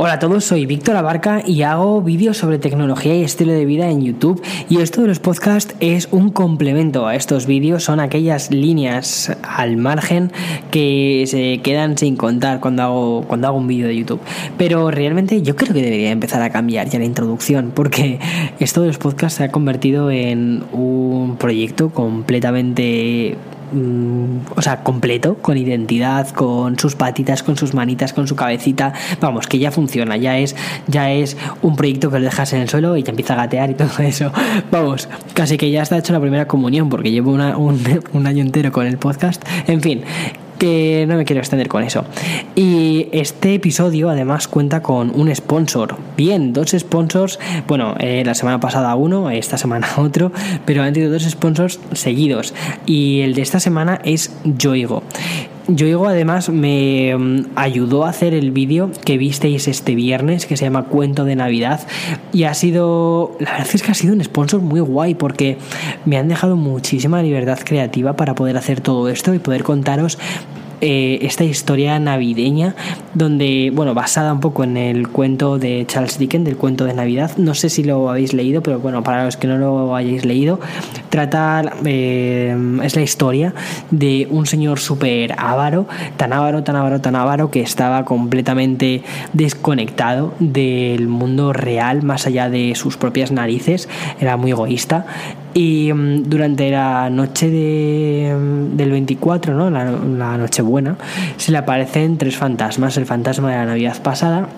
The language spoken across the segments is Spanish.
Hola a todos, soy Víctor Abarca y hago vídeos sobre tecnología y estilo de vida en YouTube y esto de los podcasts es un complemento a estos vídeos, son aquellas líneas al margen que se quedan sin contar cuando hago, cuando hago un vídeo de YouTube. Pero realmente yo creo que debería empezar a cambiar ya la introducción porque esto de los podcasts se ha convertido en un proyecto completamente Mm, o sea, completo, con identidad, con sus patitas, con sus manitas, con su cabecita, vamos, que ya funciona, ya es, ya es un proyecto que lo dejas en el suelo y ya empieza a gatear y todo eso. Vamos, casi que ya está hecho la primera comunión, porque llevo un año entero con el podcast. En fin, que no me quiero extender con eso. Y este episodio además cuenta con un sponsor. Bien, dos sponsors. Bueno, eh, la semana pasada uno, esta semana otro, pero han sido dos sponsors seguidos. Y el de esta semana es Yoigo. Yoigo además me mm, ayudó a hacer el vídeo que visteis este viernes que se llama Cuento de Navidad y ha sido, la verdad es que ha sido un sponsor muy guay porque me han dejado muchísima libertad creativa para poder hacer todo esto y poder contaros eh, esta historia navideña, donde, bueno, basada un poco en el cuento de Charles Dickens, del cuento de Navidad. No sé si lo habéis leído, pero bueno, para los que no lo hayáis leído, trata, eh, es la historia de un señor súper avaro, tan avaro, tan avaro, tan avaro, que estaba completamente desconectado del mundo real, más allá de sus propias narices, era muy egoísta y mm, durante la noche de, mm, del 24, ¿no? la, la noche buena, se le aparecen tres fantasmas. El fantasma de la Navidad pasada,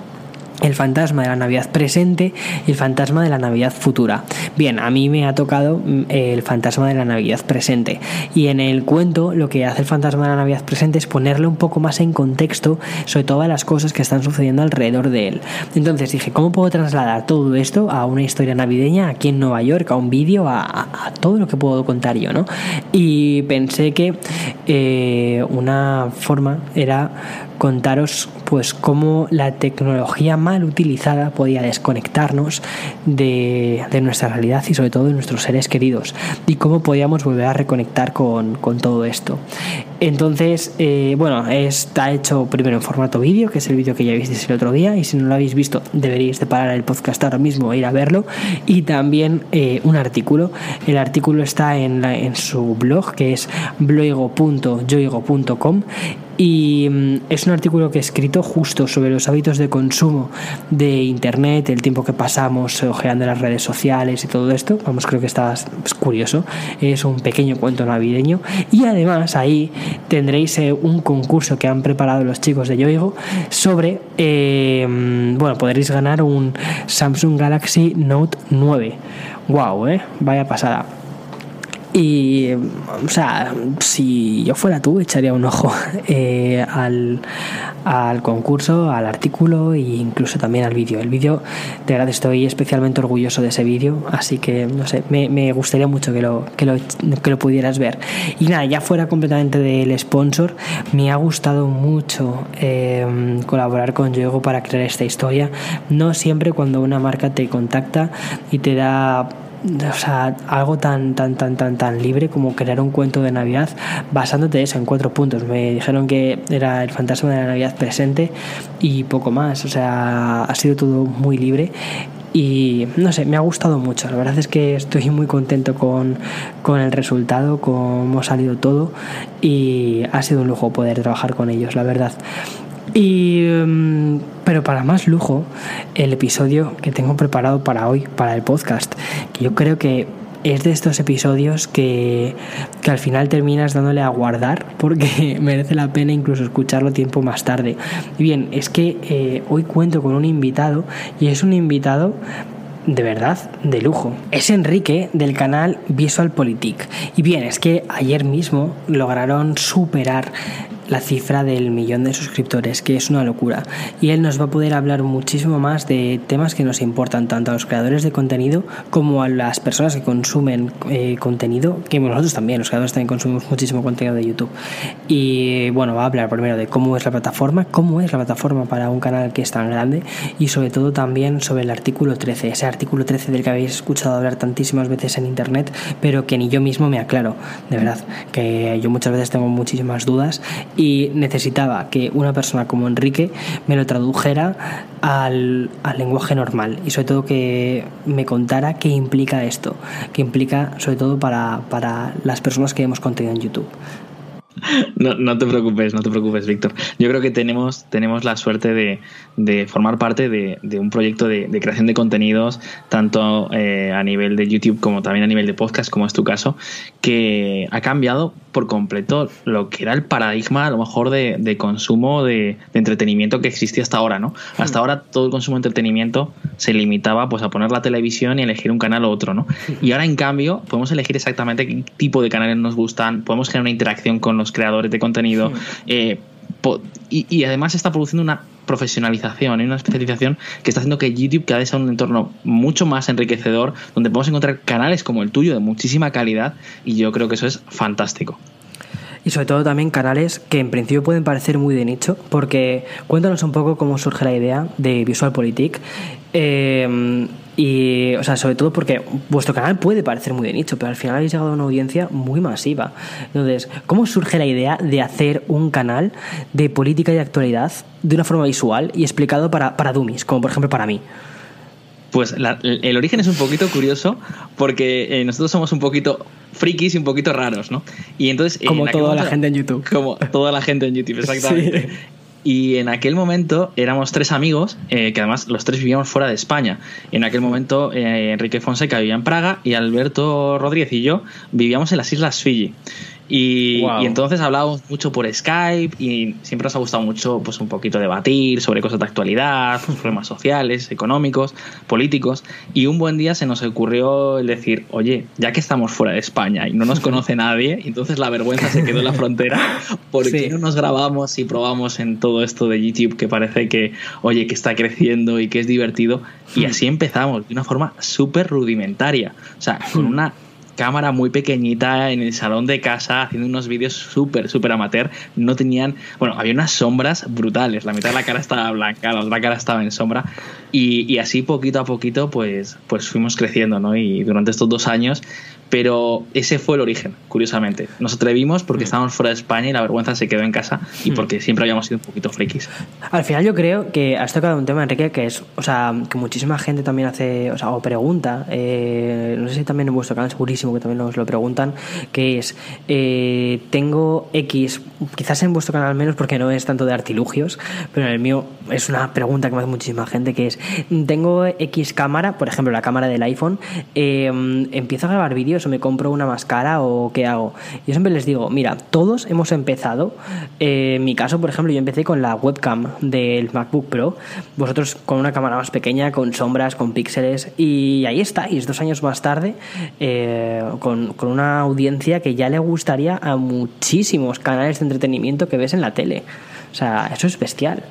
el fantasma de la Navidad presente y el fantasma de la Navidad futura. Bien, a mí me ha tocado mm, el fantasma de la Navidad presente y en el cuento lo que hace el fantasma de la Navidad presente es ponerle un poco más en contexto sobre todas las cosas que están sucediendo alrededor de él. Entonces dije, ¿cómo puedo trasladar todo esto a una historia navideña aquí en Nueva York, a un vídeo, a, todo lo que puedo contar yo, ¿no? Y pensé que eh, una forma era contaros pues cómo la tecnología mal utilizada podía desconectarnos de, nuestra realidad y sobre todo de nuestros seres queridos y cómo podíamos volver a reconectar con, todo esto. Entonces, eh, bueno, está hecho primero en formato vídeo, que es el vídeo que ya visteis el otro día y si no lo habéis visto deberíais de parar el podcast ahora mismo e ir a verlo y también eh, un artículo. El artículo está en, en su blog que es bloigo.yoigo.com y mm, es un artículo que he escrito justo sobre los hábitos de consumo de Internet, el tiempo que pasamos ojeando las redes sociales y todo esto. Vamos, creo que está curioso. Es un pequeño cuento navideño. Y además ahí tendréis eh, un concurso que han preparado los chicos de Yoigo sobre, eh, bueno, podréis ganar un Samsung Galaxy Note 9. ¡Wow! ¿eh? Vaya pasada. Y, o sea, si yo fuera tú, echaría un ojo eh, al, al, concurso, al artículo e incluso también al vídeo. El vídeo, de verdad, estoy especialmente orgulloso de ese vídeo, así que, no sé, me, me gustaría mucho que lo, que, lo, que lo pudieras ver. Y nada, ya fuera completamente del sponsor, me ha gustado mucho eh, colaborar con Yogo para crear esta historia. No siempre cuando una marca te contacta y te da o sea, algo tan, tan, tan, tan, tan libre como crear un cuento de Navidad basándote eso en cuatro puntos. Me dijeron que era el fantasma de la Navidad presente y poco más. O sea, ha sido todo muy libre y no sé, me ha gustado mucho. La verdad es que estoy muy contento con, con el resultado, cómo ha salido todo y ha sido un lujo poder trabajar con ellos, la verdad. Y, em, pero para más lujo, el episodio que tengo preparado para hoy, para el podcast, que yo creo que es de estos episodios que, que, al final terminas dándole a guardar porque merece la pena incluso escucharlo tiempo más tarde. Y bien, es que eh, hoy cuento con un invitado y es un invitado de verdad de lujo. Es Enrique del canal Visual Politic. Y bien, es que ayer mismo lograron superar la cifra del millón de suscriptores, que es una locura. Y él nos va a poder hablar muchísimo más de temas que nos importan tanto a los creadores de contenido como a las personas que consumen eh, contenido, que nosotros también, los creadores también consumimos muchísimo contenido de YouTube. Y bueno, va a hablar primero de cómo es la plataforma, cómo es la plataforma para un canal que es tan grande y sobre todo también sobre el artículo 13, ese artículo 13 del que habéis escuchado hablar tantísimas veces en internet, pero que ni yo mismo me aclaro, de verdad, que yo muchas veces tengo muchísimas dudas y necesitaba que una persona como Enrique me lo tradujera al, al lenguaje normal y sobre todo que me contara qué implica esto, qué implica sobre todo para, para las personas que hemos contenido en YouTube. No, no, te preocupes, no te preocupes, Víctor. Yo creo que tenemos, tenemos la suerte de, de formar parte de, de un proyecto de, de, creación de contenidos, tanto eh, a nivel de YouTube como también a nivel de podcast, como es tu caso, que ha cambiado por completo lo que era el paradigma, a lo mejor, de, de consumo de, entretenimiento que existía hasta ahora, ¿no? Hasta hmm. ahora todo el consumo de entretenimiento se limitaba pues, a poner la televisión y elegir un canal u otro, ¿no? Hmm. Y ahora, en cambio, podemos elegir exactamente qué tipo de canales nos gustan, podemos generar una interacción con los creadores de contenido. Eh, y, y, además está produciendo una profesionalización y una especialización que está haciendo que YouTube cada vez sea un entorno mucho más enriquecedor, donde podemos encontrar canales como el tuyo de muchísima calidad y yo creo que eso es fantástico. Y sobre todo también canales que en principio pueden parecer muy de nicho, porque cuéntanos un poco cómo surge la idea de VisualPolitik eh, y, o sea, sobre todo porque vuestro canal puede parecer muy de nicho, pero al final habéis llegado a una audiencia muy masiva. Entonces, ¿cómo surge la idea de hacer un canal de política y actualidad de una forma visual y explicado para, para dummies, como por ejemplo para mí? Pues la, el origen es un poquito curioso porque eh, nosotros somos un poquito frikis y un poquito raros, ¿no? Y entonces como toda la gente en YouTube. Como toda la gente en YouTube, exactamente. Sí. Y en aquel momento éramos tres amigos, eh, que además los tres vivíamos fuera de España. En aquel momento eh, Enrique Fonseca vivía en Praga y Alberto Rodríguez y yo vivíamos en las Islas Fiji. Y, y, entonces hablábamos mucho por Skype y siempre nos ha gustado mucho pues un poquito debatir sobre cosas de actualidad, problemas sociales, económicos, políticos. Y un buen día se nos ocurrió el decir, oye, ya que estamos fuera de España y no nos conoce nadie, entonces la vergüenza se quedó en la frontera, ¿por qué sí. no nos grabamos y probamos en todo esto de YouTube que parece que, oye, que está creciendo y que es divertido? Y así empezamos, de una forma súper rudimentaria, o sea, con una cámara muy pequeñita en el salón de casa haciendo unos vídeos súper, súper amateur. No tenían, bueno, había unas sombras brutales. La mitad de la cara estaba blanca, la otra cara estaba en sombra. Y, así poquito a poquito, pues, pues fuimos creciendo, ¿no? Y durante estos dos años pero ese fue el origen, curiosamente. Nos atrevimos porque mm. estábamos fuera de España y la vergüenza se quedó en casa y mm. porque siempre habíamos sido un poquito frikis. Al final yo creo que has tocado un tema, Enrique, que es, o sea, que muchísima gente también hace, o sea, o pregunta, eh, no sé si también en vuestro canal segurísimo que también nos lo preguntan, que es, eh, tengo X, quizás en vuestro canal menos porque no es tanto de artilugios, pero en el mío es una pregunta que me hace muchísima gente, que es, tengo X cámara, por ejemplo la cámara del iPhone, eh, empiezo a grabar vídeos o me compro una máscara o qué hago. Yo siempre les digo, mira, todos hemos empezado. Eh, en mi caso, por ejemplo, yo empecé con la webcam del MacBook Pro. Vosotros con una cámara más pequeña, con sombras, con píxeles. Y ahí estáis, dos años más tarde, eh, con, con una audiencia que ya le gustaría a muchísimos canales de entretenimiento que ves en la tele. O sea, eso es bestial.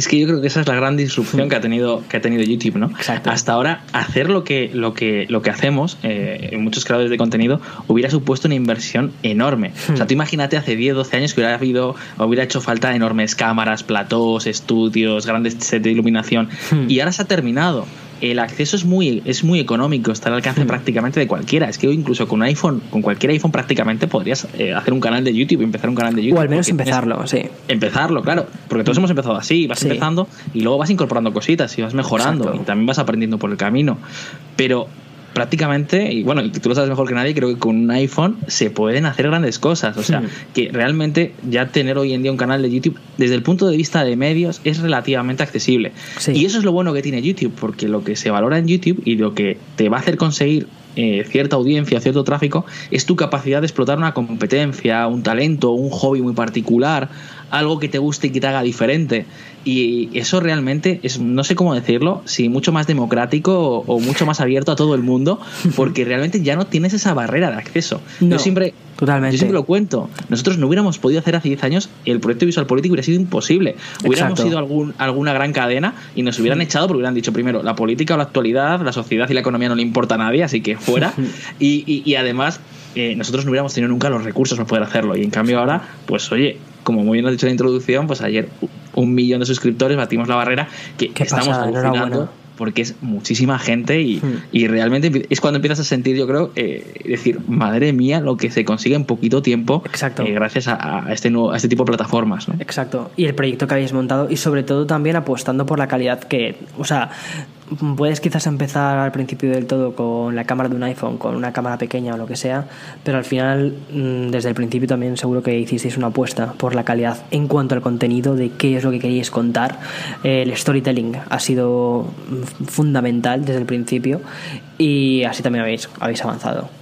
Es que yo creo que esa es la gran disrupción que ha tenido, que ha tenido YouTube, ¿no? Exacto. Hasta ahora, hacer lo que, lo que, lo que hacemos, eh, muchos creadores de contenido, hubiera supuesto una inversión enorme. Hmm. O sea, tú imagínate hace 10, 12 años que hubiera habido, hubiera hecho falta enormes cámaras, platós, estudios, grandes sets de iluminación. Hmm. Y ahora se ha terminado el acceso es muy, es muy económico, está al alcance prácticamente de cualquiera. Es que incluso con un iPhone, con cualquier iPhone prácticamente podrías eh, hacer un canal de YouTube, empezar un canal de YouTube. O al menos empezarlo, sí. Empezarlo, claro. Porque todos hemos empezado así, vas sí. empezando y luego vas incorporando cositas y vas mejorando Exacto. y también vas aprendiendo por el camino. Pero prácticamente, y bueno, tú lo sabes mejor que nadie, creo que con un iPhone se pueden hacer grandes cosas. O sea, sí. que realmente ya tener hoy en día un canal de YouTube, desde el punto de vista de medios, es relativamente accesible. Sí. Y eso es lo bueno que tiene YouTube, porque lo que se valora en YouTube y lo que te va a hacer conseguir eh, cierta audiencia, cierto tráfico, es tu capacidad de explotar una competencia, un talento, un hobby muy particular, algo que te guste y que te haga diferente. Y eso realmente es, no sé cómo decirlo, si mucho más democrático o, o mucho más abierto a todo el mundo, porque realmente ya no tienes esa barrera de acceso. No, yo siempre, totalmente. yo siempre lo cuento. Nosotros no hubiéramos podido hacer hace 10 años el proyecto visual político hubiera sido imposible. Hubiéramos Exacto. sido algún, alguna gran cadena y nos hubieran echado porque hubieran dicho primero la política o la actualidad, la sociedad y la economía no le importa a nadie, así que fuera. y, y, y además eh, nosotros no hubiéramos tenido nunca los recursos para poder hacerlo. Y en cambio ahora, pues oye, como muy bien has dicho en la introducción, pues ayer un millón de suscriptores batimos la barrera que ¿Qué estamos alucinando porque es muchísima gente y, hmm. realmente es cuando empiezas a sentir, yo creo, eh, decir, madre mía, lo que se consigue en poquito tiempo Exacto. Eh, gracias a, este nuevo, a este tipo de plataformas. ¿no? Exacto. Y el proyecto que habéis montado y sobre todo también apostando por la calidad que, o sea, puedes quizás empezar al principio del todo con la cámara de un iPhone, con una cámara pequeña o lo que sea, pero al final, mm, desde el principio también seguro que hicisteis una apuesta por la calidad en cuanto al contenido de qué es lo que queríais contar. El storytelling ha sido fundamental desde el principio y así también habéis, habéis avanzado.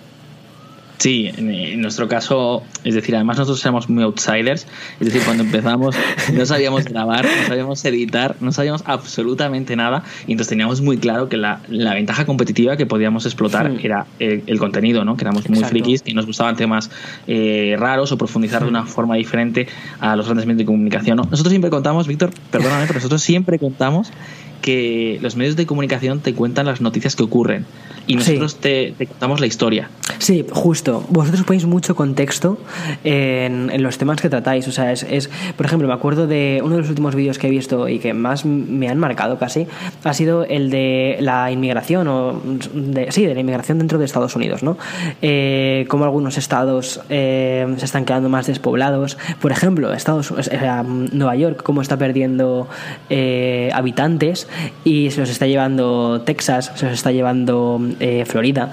Sí, en, nuestro caso, es decir, además nosotros éramos muy outsiders, es decir, cuando empezamos no sabíamos grabar, no sabíamos editar, no sabíamos absolutamente nada y entonces teníamos muy claro que la, ventaja competitiva que podíamos explotar hmm. era el, contenido, ¿no? Que éramos muy frikis y nos gustaban temas eh, raros o profundizar de una hmm. forma diferente a los grandes medios de comunicación. Nosotros siempre contamos, Víctor, perdóname, pero nosotros siempre contamos que los medios de comunicación te cuentan las noticias que ocurren y nosotros te, contamos la historia. Sí, justo. Vosotros ponéis mucho contexto en, en los temas que tratáis. O sea, es, es, por ejemplo, me acuerdo de uno de los últimos vídeos que he visto y que más me han marcado casi, ha sido el de la inmigración, o de, sí, de la inmigración dentro de Estados Unidos, ¿no? Eh, cómo algunos estados eh, se están quedando más despoblados. Por ejemplo, Estados, eh, Nueva York, cómo está perdiendo eh, habitantes y se los está llevando Texas, se los está llevando eh, Florida.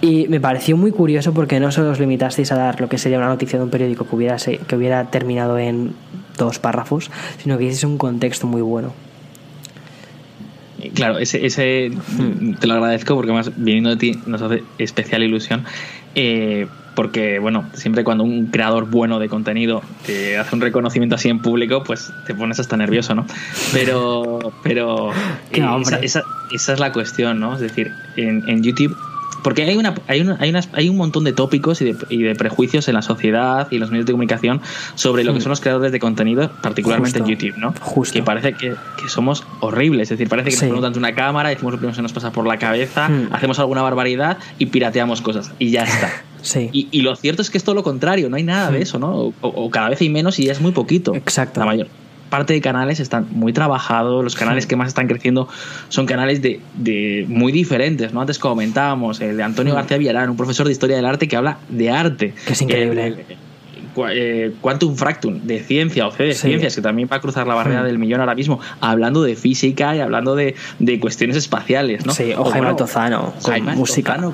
Y me pareció muy curioso porque no solo os limitasteis a dar lo que sería una noticia de un periódico que hubiera, que hubiera terminado en dos párrafos, sino que hiciste un contexto muy bueno. Claro, ese, ese hmm. te lo agradezco porque más viniendo de ti nos hace especial ilusión. Eh, porque, bueno, siempre cuando un creador bueno de contenido te hace un reconocimiento así en público, pues te pones hasta nervioso, ¿no? Pero, pero eh, esa, esa, es la cuestión, ¿no? Es decir, en, en YouTube porque hay una, hay, una, hay, hay un montón de tópicos y de, y de, prejuicios en la sociedad y en los medios de comunicación sobre lo que hmm. son los creadores de contenido, particularmente en YouTube, ¿no? Justo. Que parece que, que, somos horribles. Es decir, parece que nos ponemos ante una cámara, decimos lo primero que se nos pasa por la cabeza, hmm. hacemos alguna barbaridad y pirateamos cosas. Y ya está. Sí. Y, y, lo cierto es que es todo lo contrario, no hay nada de hmm. eso, ¿no? O, o, cada vez hay menos y ya es muy poquito. Exacto. La mayor parte de canales están muy trabajados, los canales que más están creciendo son canales de, de muy diferentes, ¿no? Antes comentábamos el de Antonio García Villarán, un profesor de historia del arte que habla de arte. Que es increíble. Eh, Quantum Fractum de ciencia o C de ciencias, que también va a cruzar la barrera del millón ahora mismo, hablando de física y hablando de, de cuestiones espaciales, ¿no? Sí, o, Jaime Tozano, con música.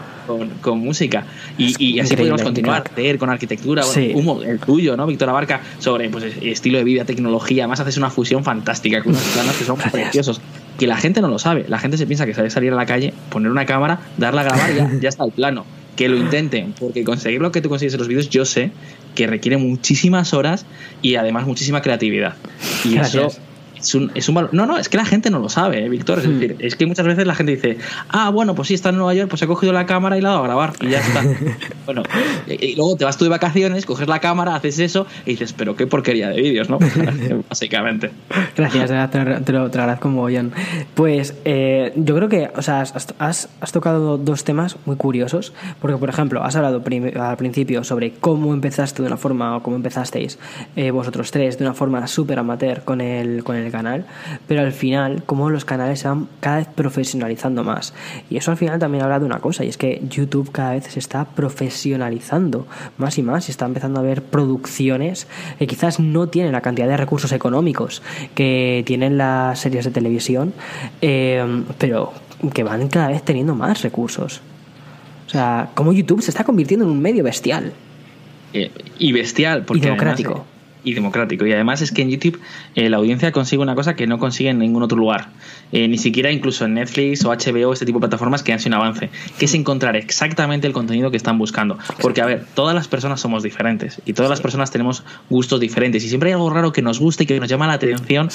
con, música. Y, así podemos continuar, leer con arquitectura, el tuyo, ¿no? Víctor Abarca, sobre pues, estilo de vida, tecnología. Además, haces una fusión fantástica con unos planos que son preciosos. Que la gente no lo sabe. La gente se piensa que sabe salir a la calle, poner una cámara, darla a grabar y ya, ya está el plano que lo intenten, porque conseguir lo que tú consigues en los vídeos, yo sé que requiere muchísimas horas y además muchísima creatividad. Y eso es un, es un valor. No, no, es que la gente no lo sabe, ¿eh, Víctor. Es hmm. decir, es que muchas veces la gente dice, ah, bueno, pues sí, está en Nueva York, pues he cogido la cámara y la he dado a grabar y ya está. bueno, y, luego te vas tú de vacaciones, coges la cámara, haces eso y dices, pero qué porquería de vídeos, ¿no? Básicamente. Gracias, te, lo, te agradezco como Pues eh, yo creo que, o sea, has, has, tocado dos temas muy curiosos, porque, por ejemplo, has hablado al principio sobre cómo empezaste de una forma, o cómo empezasteis eh, vosotros tres de una forma súper amateur con el, con el canal, pero al final, como los canales se van cada vez profesionalizando más. Y eso al final también habla de una cosa, y es que YouTube cada vez se está profesionalizando más y más, y está empezando a haber producciones que quizás no tienen la cantidad de recursos económicos que tienen las series de televisión, eh, pero que van cada vez teniendo más recursos. O sea, como YouTube se está convirtiendo en un medio bestial. Eh, y bestial, porque y democrático y democrático. Y además es que en YouTube eh, la audiencia consigue una cosa que no consigue en ningún otro lugar. Eh, ni siquiera incluso en Netflix o HBO, este tipo de plataformas que han sido un avance. Que es encontrar exactamente el contenido que están buscando. Porque, a ver, todas las personas somos diferentes y todas las personas tenemos gustos diferentes. Y siempre hay algo raro que nos gusta y que nos llama la atención.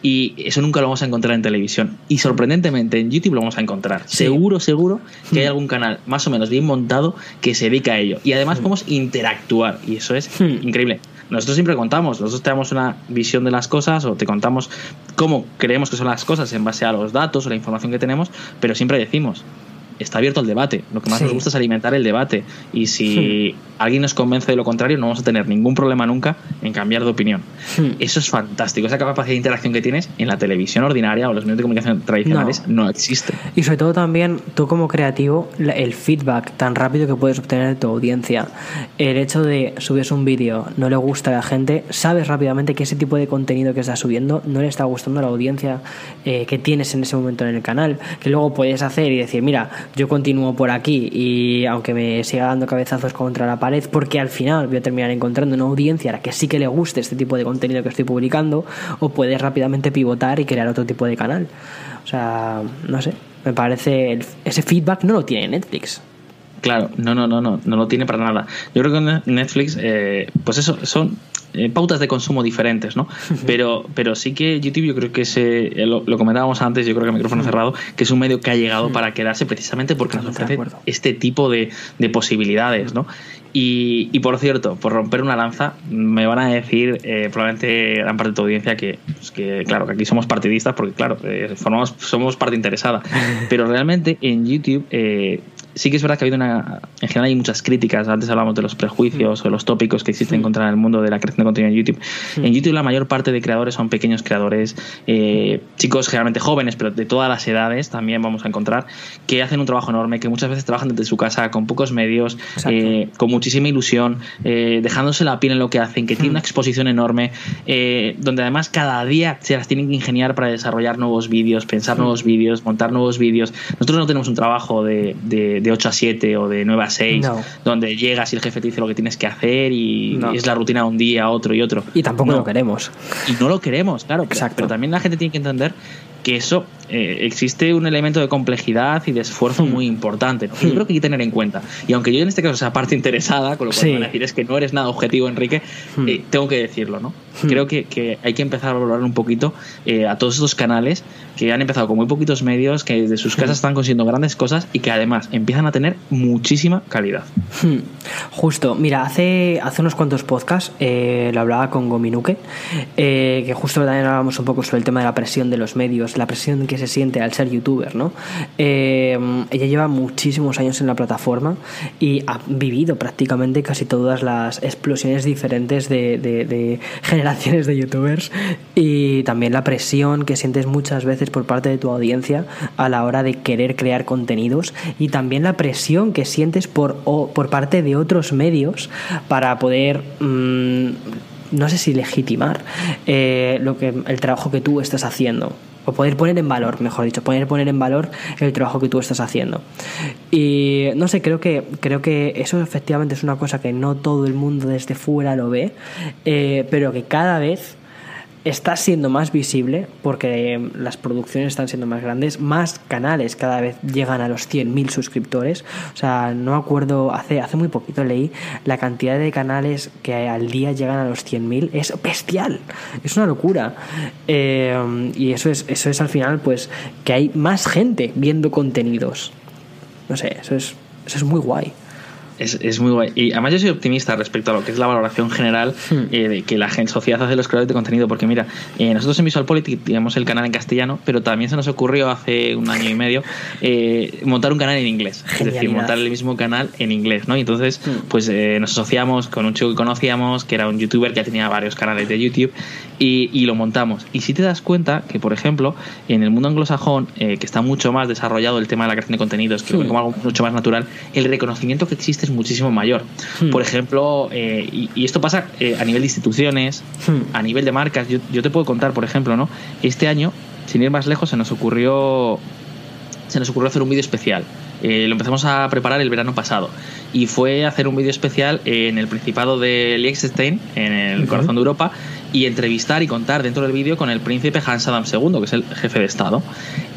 Y eso nunca lo vamos a encontrar en televisión. Y sorprendentemente en YouTube lo vamos a encontrar. Seguro, seguro que hay hmm. algún canal más o menos bien montado que se dedica a ello. Y además hmm. podemos interactuar. Y eso es hmm. increíble. Nosotros siempre contamos, nosotros tenemos una visión de las cosas o te contamos cómo creemos que son las cosas en base a los datos o la información que tenemos, pero siempre decimos, está abierto al debate. Lo que más nos gusta es alimentar el debate. Y si hmm. alguien nos convence de lo contrario, no vamos a tener ningún problema nunca en cambiar de opinión. Hmm. Eso es fantástico. Esa capacidad de interacción que tienes en la televisión ordinaria o los medios de comunicación tradicionales no, existe. Y sobre todo también, tú como creativo, el feedback tan rápido que puedes obtener de tu audiencia. El hecho de subir un vídeo, no le gusta a la gente, sabes rápidamente que ese tipo de contenido que estás subiendo no le está gustando a la audiencia eh, que tienes en ese momento en el canal. Que luego puedes hacer y decir, mira, yo continúo por aquí y aunque me siga dando cabezazos contra la pared, porque al final voy a terminar encontrando una audiencia a la que sí que le guste este tipo de contenido que estoy publicando, o puedes rápidamente pivotar y crear otro tipo de canal. O sea, no sé, me parece ese feedback no lo tiene Netflix. Claro, no, no, no, no, no lo tiene para nada. Yo creo que Netflix, eh, pues eso, son eh, pautas de consumo diferentes, ¿no? Pero, pero sí que YouTube yo creo que se, eh, lo, comentábamos antes, yo creo que el micrófono cerrado, que es un medio que ha llegado para quedarse precisamente porque nos ofrece este tipo de, de posibilidades, ¿no? Y, y, por cierto, por romper una lanza, me van a decir eh, probablemente gran parte de tu audiencia que, pues que, claro, que aquí somos partidistas porque, claro, eh, formamos, somos parte interesada. Pero realmente en YouTube eh, sí que es verdad que ha habido una. En general hay muchas críticas. Antes hablamos de los prejuicios o de los tópicos que existen contra el mundo de la creación de contenido en YouTube. En YouTube la mayor parte de creadores son pequeños creadores, eh, chicos generalmente jóvenes, pero de todas las edades también vamos a encontrar, que hacen un trabajo enorme, que muchas veces trabajan desde su casa con pocos medios, eh, con muchísima ilusión, eh, dejándose la piel en lo que hacen, que tienen una exposición enorme, donde además cada día se las tienen que ingeniar para desarrollar nuevos vídeos, pensar nuevos vídeos, montar nuevos vídeos. Nosotros no tenemos un trabajo de de 8 a 7 o de 9 a 6, donde llegas y el jefe te dice lo que tienes que hacer y, es la rutina de un día, otro y otro. Y tampoco lo queremos. Y no lo queremos, claro. Exacto. pero también la gente tiene que entender que eso eh, existe un elemento de complejidad y de esfuerzo hmm. muy importante. Yo hmm. creo que hay que tener en cuenta. Y aunque yo en este caso sea parte interesada, con lo cual van a decir es que no eres nada objetivo, Enrique, hmm. eh, tengo que decirlo, ¿no? Creo que, hay que empezar a valorar un poquito eh, a todos estos canales que han empezado con muy poquitos medios, que desde sus casas están consiguiendo grandes cosas y que además empiezan a tener muchísima calidad. Justo, mira, hace, hace unos cuantos podcasts lo hablaba con Gominuke, que justo también hablábamos un poco sobre el tema de la presión de los medios, la presión que se siente al ser youtuber, ¿no? Eh, ella lleva muchísimos años en la plataforma y ha vivido prácticamente casi todas las explosiones diferentes de, generaciones de youtubers y también la presión que sientes muchas veces por parte de tu audiencia a la hora de querer crear contenidos y también la presión que sientes por, por parte de otros medios para poder... Mm, no sé si legitimar eh, lo que el trabajo que tú estás haciendo o poder poner en valor, mejor dicho, poder poner en valor el trabajo que tú estás haciendo. Y no sé, creo que, creo que eso efectivamente es una cosa que no todo el mundo desde fuera lo ve, eh, pero que cada vez está siendo más visible porque las producciones están siendo más grandes, más canales cada vez llegan a los 100.000 suscriptores. O sea, no acuerdo, hace, hace muy poquito leí la cantidad de canales que al día llegan a los 100.000. Es bestial, es una locura. Eh, y eso es, eso es al final, pues, que hay más gente viendo contenidos. No sé, eso es, eso es muy guay. Es, muy guay. Y además yo soy optimista respecto a lo que es la valoración general hmm. eh, de que la sociedad hace los creadores de contenido. Porque mira, eh, nosotros en Visual tenemos el canal en castellano, pero también se nos ocurrió hace un año y medio eh, montar un canal en inglés. Es decir, montar el mismo canal en inglés, ¿no? Y entonces, hmm. pues nos asociamos con un chico que conocíamos, que era un youtuber que ya tenía varios canales de YouTube, y, lo montamos. Y si te das cuenta que, por ejemplo, en el mundo anglosajón, que está mucho más desarrollado el tema de la creación de contenidos, que hmm. como algo mucho más natural, el reconocimiento que existe muchísimo mayor. Hmm. Por ejemplo, eh, y, esto pasa eh, a nivel de instituciones, hmm. a nivel de marcas. Yo, te puedo contar, por ejemplo, ¿no? Este año, sin ir más lejos, se nos ocurrió se nos ocurrió hacer un vídeo especial. Eh, lo empezamos a preparar el verano pasado y fue hacer un vídeo especial en el Principado de Liechtenstein, en el corazón de Europa, y entrevistar y contar dentro del vídeo con el príncipe Hans Adam II, que es el jefe de Estado.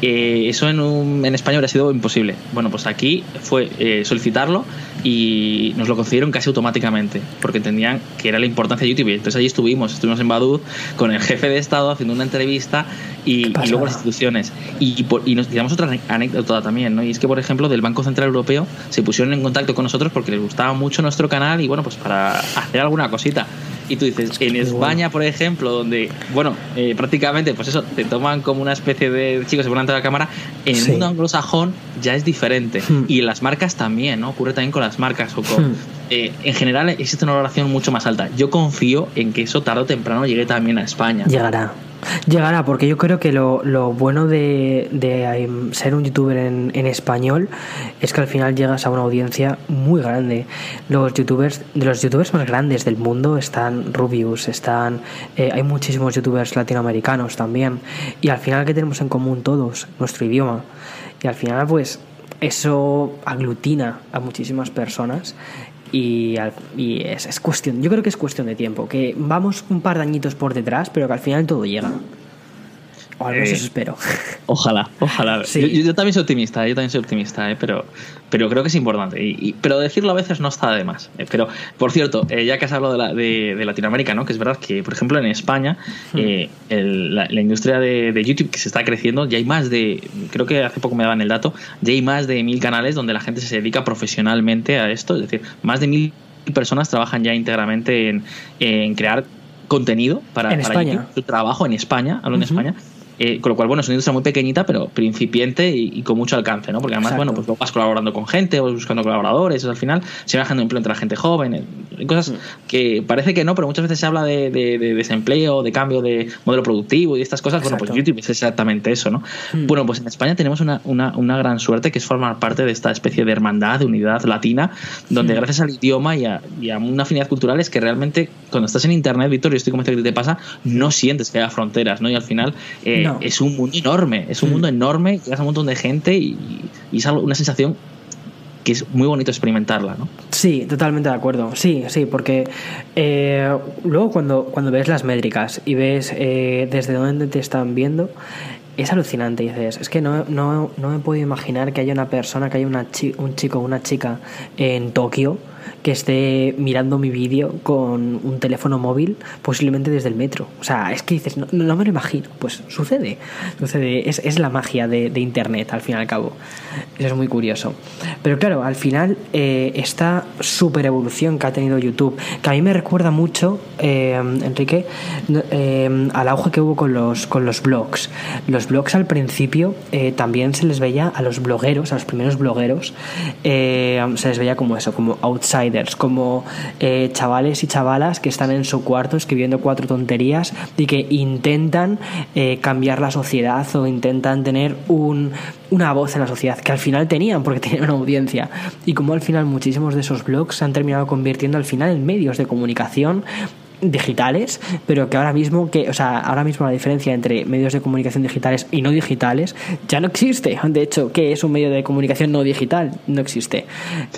Eh, eso en, un, en España hubiera sido imposible. Bueno, pues aquí fue eh, solicitarlo y nos lo concedieron casi automáticamente, porque entendían que era la importancia de YouTube. Entonces allí estuvimos, estuvimos en Badud con el jefe de Estado haciendo una entrevista y, luego las instituciones. Y, y nos digamos otra anécdota también, ¿no? Y es que, por ejemplo, del Banco Central Europeo se pusieron en contacto con nosotros porque les gustaba mucho nuestro canal y bueno, pues para hacer alguna cosita. Y tú dices, en España, por ejemplo, donde, bueno, eh, prácticamente, pues eso, te toman como una especie de chicos se ponen ante la cámara, en el mundo anglosajón ya es diferente. Hmm. Y en las marcas también, ¿no? Ocurre también con las marcas o con... Hmm. Eh, en general existe una relación mucho más alta. Yo confío en que eso tarde o temprano llegue también a España. Llegará. Llegará, porque yo creo que lo, lo bueno de, de, ser un youtuber en, en, español es que al final llegas a una audiencia muy grande. Los youtubers, de los youtubers más grandes del mundo están Rubius, están. Eh, hay muchísimos youtubers latinoamericanos también. Y al final, ¿qué tenemos en común todos? Nuestro idioma. Y al final, pues, eso aglutina a muchísimas personas y, es, cuestión, yo creo que es cuestión de tiempo, que vamos un par de añitos por detrás, pero que al final todo llega. O al menos eh, eso espero. Ojalá, ojalá. Yo, también soy optimista, yo también soy optimista, eh, pero, pero creo que es importante. Y, pero decirlo a veces no está de más. Eh, pero, por cierto, ya que has hablado de, de, Latinoamérica, ¿no? que es verdad que, por ejemplo, en España, hmm. la, industria de, YouTube que se está creciendo, ya hay más de, creo que hace poco me daban el dato, ya hay más de mil canales donde la gente se dedica profesionalmente a esto. Es decir, más de mil personas trabajan ya íntegramente en, en crear contenido para, España. su trabajo en España, hablo en España, eh, con lo cual, bueno, es una industria muy pequeñita, pero, incipiente y, con mucho alcance, ¿no? Porque además, bueno, pues vas colaborando con gente, vas buscando colaboradores, al final se va dejando empleo entre la gente joven, eh, hay cosas mm. que parece que no, pero muchas veces se habla de, desempleo, de cambio de modelo productivo y estas cosas. Bueno, pues YouTube es exactamente eso, ¿no? Mm. Bueno, pues en España tenemos una, gran suerte que es formar parte de esta especie de hermandad, de unidad latina, donde mm. gracias al idioma y a, una afinidad cultural es que realmente cuando estás en Internet, Víctor, y estoy convencido que te pasa, no sientes que haya fronteras, ¿no? Y al final... Eh, es un mundo enorme, es un mundo mm. enorme, llegas a un montón de gente y, es una sensación que es muy bonito experimentarla, ¿no? Sí, totalmente de acuerdo. Sí, sí, porque eh, luego cuando, cuando ves las métricas y ves eh, desde dónde te están viendo, es alucinante. dices, es que no, no, no me puedo imaginar que haya una persona, que haya una un chico o una chica en Tokio que esté mirando mi vídeo con un teléfono móvil, posiblemente desde el metro. O sea, es que dices, no, me lo imagino. Pues sucede. Sucede. Es, es la magia de, de, Internet, al fin y al cabo. Eso es muy curioso. Pero claro, al final, eh, esta super evolución que ha tenido YouTube, que a mí me recuerda mucho, eh, Enrique, eh, al auge que hubo con los, con los blogs. Los blogs al principio también se les veía a los blogueros, a los primeros blogueros, se les veía como eso, como outside como eh, chavales y chavalas que están en su cuarto escribiendo cuatro tonterías y que intentan eh, cambiar la sociedad o intentan tener un, una voz en la sociedad, que al final tenían, porque tenían una audiencia. Y como al final muchísimos de esos blogs se han terminado convirtiendo al final en medios de comunicación digitales, pero que ahora mismo, que, o sea, ahora mismo la diferencia entre medios de comunicación digitales y no digitales ya no existe. De hecho, ¿qué es un medio de comunicación no digital? No existe.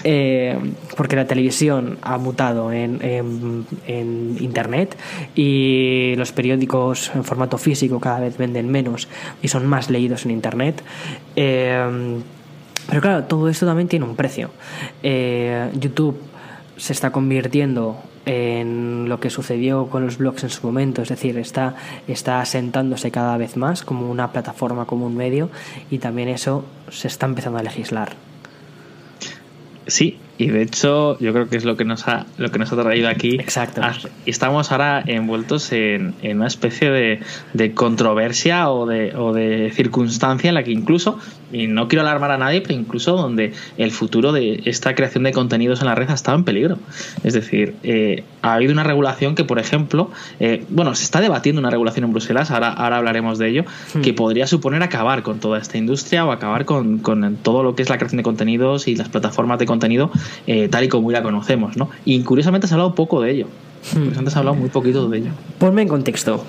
Eh, porque la televisión ha mutado en, en, internet y los periódicos en formato físico cada vez venden menos y son más leídos en internet. Eh, pero claro, todo esto también tiene un precio. Eh, YouTube se está convirtiendo en lo que sucedió con los blogs en su momento, es decir, está, está asentándose cada vez más como una plataforma, como un medio, y también eso se está empezando a legislar. Sí, y de hecho yo creo que es lo que nos ha, lo que nos ha traído aquí. Exacto. Estamos ahora envueltos en, una especie de, de controversia o de, o de, circunstancia en la que incluso, y no quiero alarmar a nadie, pero incluso donde el futuro de esta creación de contenidos en la red ha estado en peligro. Es decir, eh, ha habido una regulación que, por ejemplo, eh, bueno, se está debatiendo una regulación en Bruselas, ahora, ahora hablaremos de ello, hmm. que podría suponer acabar con toda esta industria o acabar con, con todo lo que es la creación de contenidos y las plataformas de contenido eh, tal y como la conocemos, ¿no? Y curiosamente se ha hablado poco de ello. Curiosamente se ha hablado muy poquito de ello. Ponme en contexto.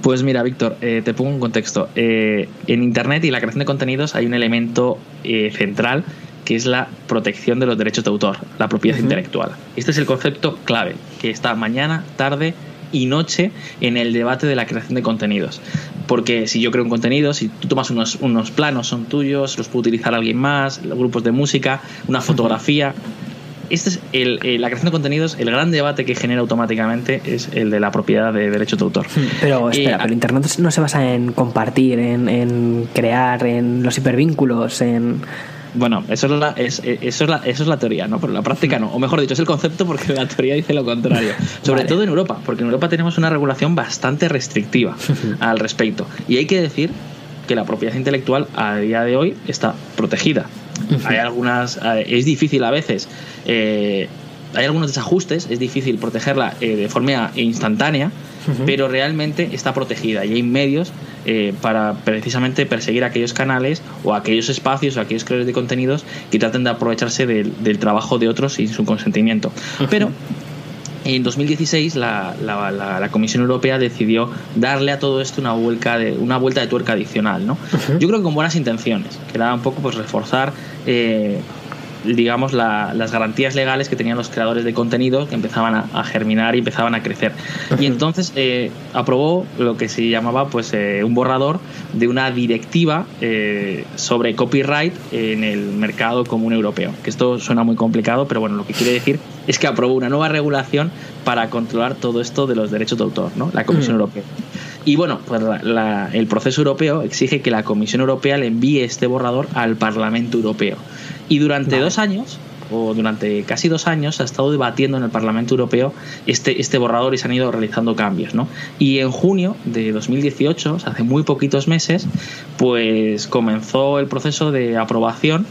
Pues mira, Víctor, eh, te pongo un contexto. Eh, en Internet y la creación de contenidos hay un elemento central que es la protección de los derechos de autor, la propiedad intelectual. Este es el concepto clave, que está mañana, tarde y noche en el debate de la creación de contenidos. Porque si yo creo un contenido, si tú tomas unos, unos planos, son tuyos, los puede utilizar alguien más, grupos de música, una fotografía. Este es el, la creación de contenidos, el gran debate que genera automáticamente es el de la propiedad de derechos de autor. Pero espera, pero Internet no se basa en compartir, en, en crear, en los hipervínculos, en... Bueno, eso es, la, eso, es la, eso es la teoría, ¿no? Pero la práctica no. O mejor dicho, es el concepto porque la teoría dice lo contrario. Sobre todo en Europa, porque en Europa tenemos una regulación bastante restrictiva al respecto. Y hay que decir que la propiedad intelectual a día de hoy está protegida. Hay algunas. Eh, es difícil a veces. Eh, hay algunos desajustes, es difícil protegerla eh, de forma instantánea, pero realmente está protegida y hay medios para precisamente perseguir aquellos canales o aquellos espacios o aquellos creadores de contenidos que traten de aprovecharse del, trabajo de otros sin su consentimiento. Pero en 2016 la, la, Comisión Europea decidió darle a todo esto una vuelta de, una vuelta de tuerca adicional. ¿no? Yo creo que con buenas intenciones, que era un poco pues, reforzar eh, digamos, las garantías legales que tenían los creadores de contenido que empezaban a, germinar y empezaban a crecer. Y entonces eh, aprobó lo que se llamaba pues eh, un borrador de una directiva eh, sobre copyright en el mercado común europeo. Que esto suena muy complicado, pero bueno, lo que quiere decir es que aprobó una nueva regulación para controlar todo esto de los derechos de autor, ¿no? La Comisión Europea. Y bueno, pues el proceso europeo exige que la Comisión Europea le envíe este borrador al Parlamento Europeo. Y durante dos años, o durante casi dos años, ha estado debatiendo en el Parlamento Europeo este, este borrador y se han ido realizando cambios. ¿no? Y en junio de 2018, hace muy poquitos meses, pues comenzó el proceso de aprobación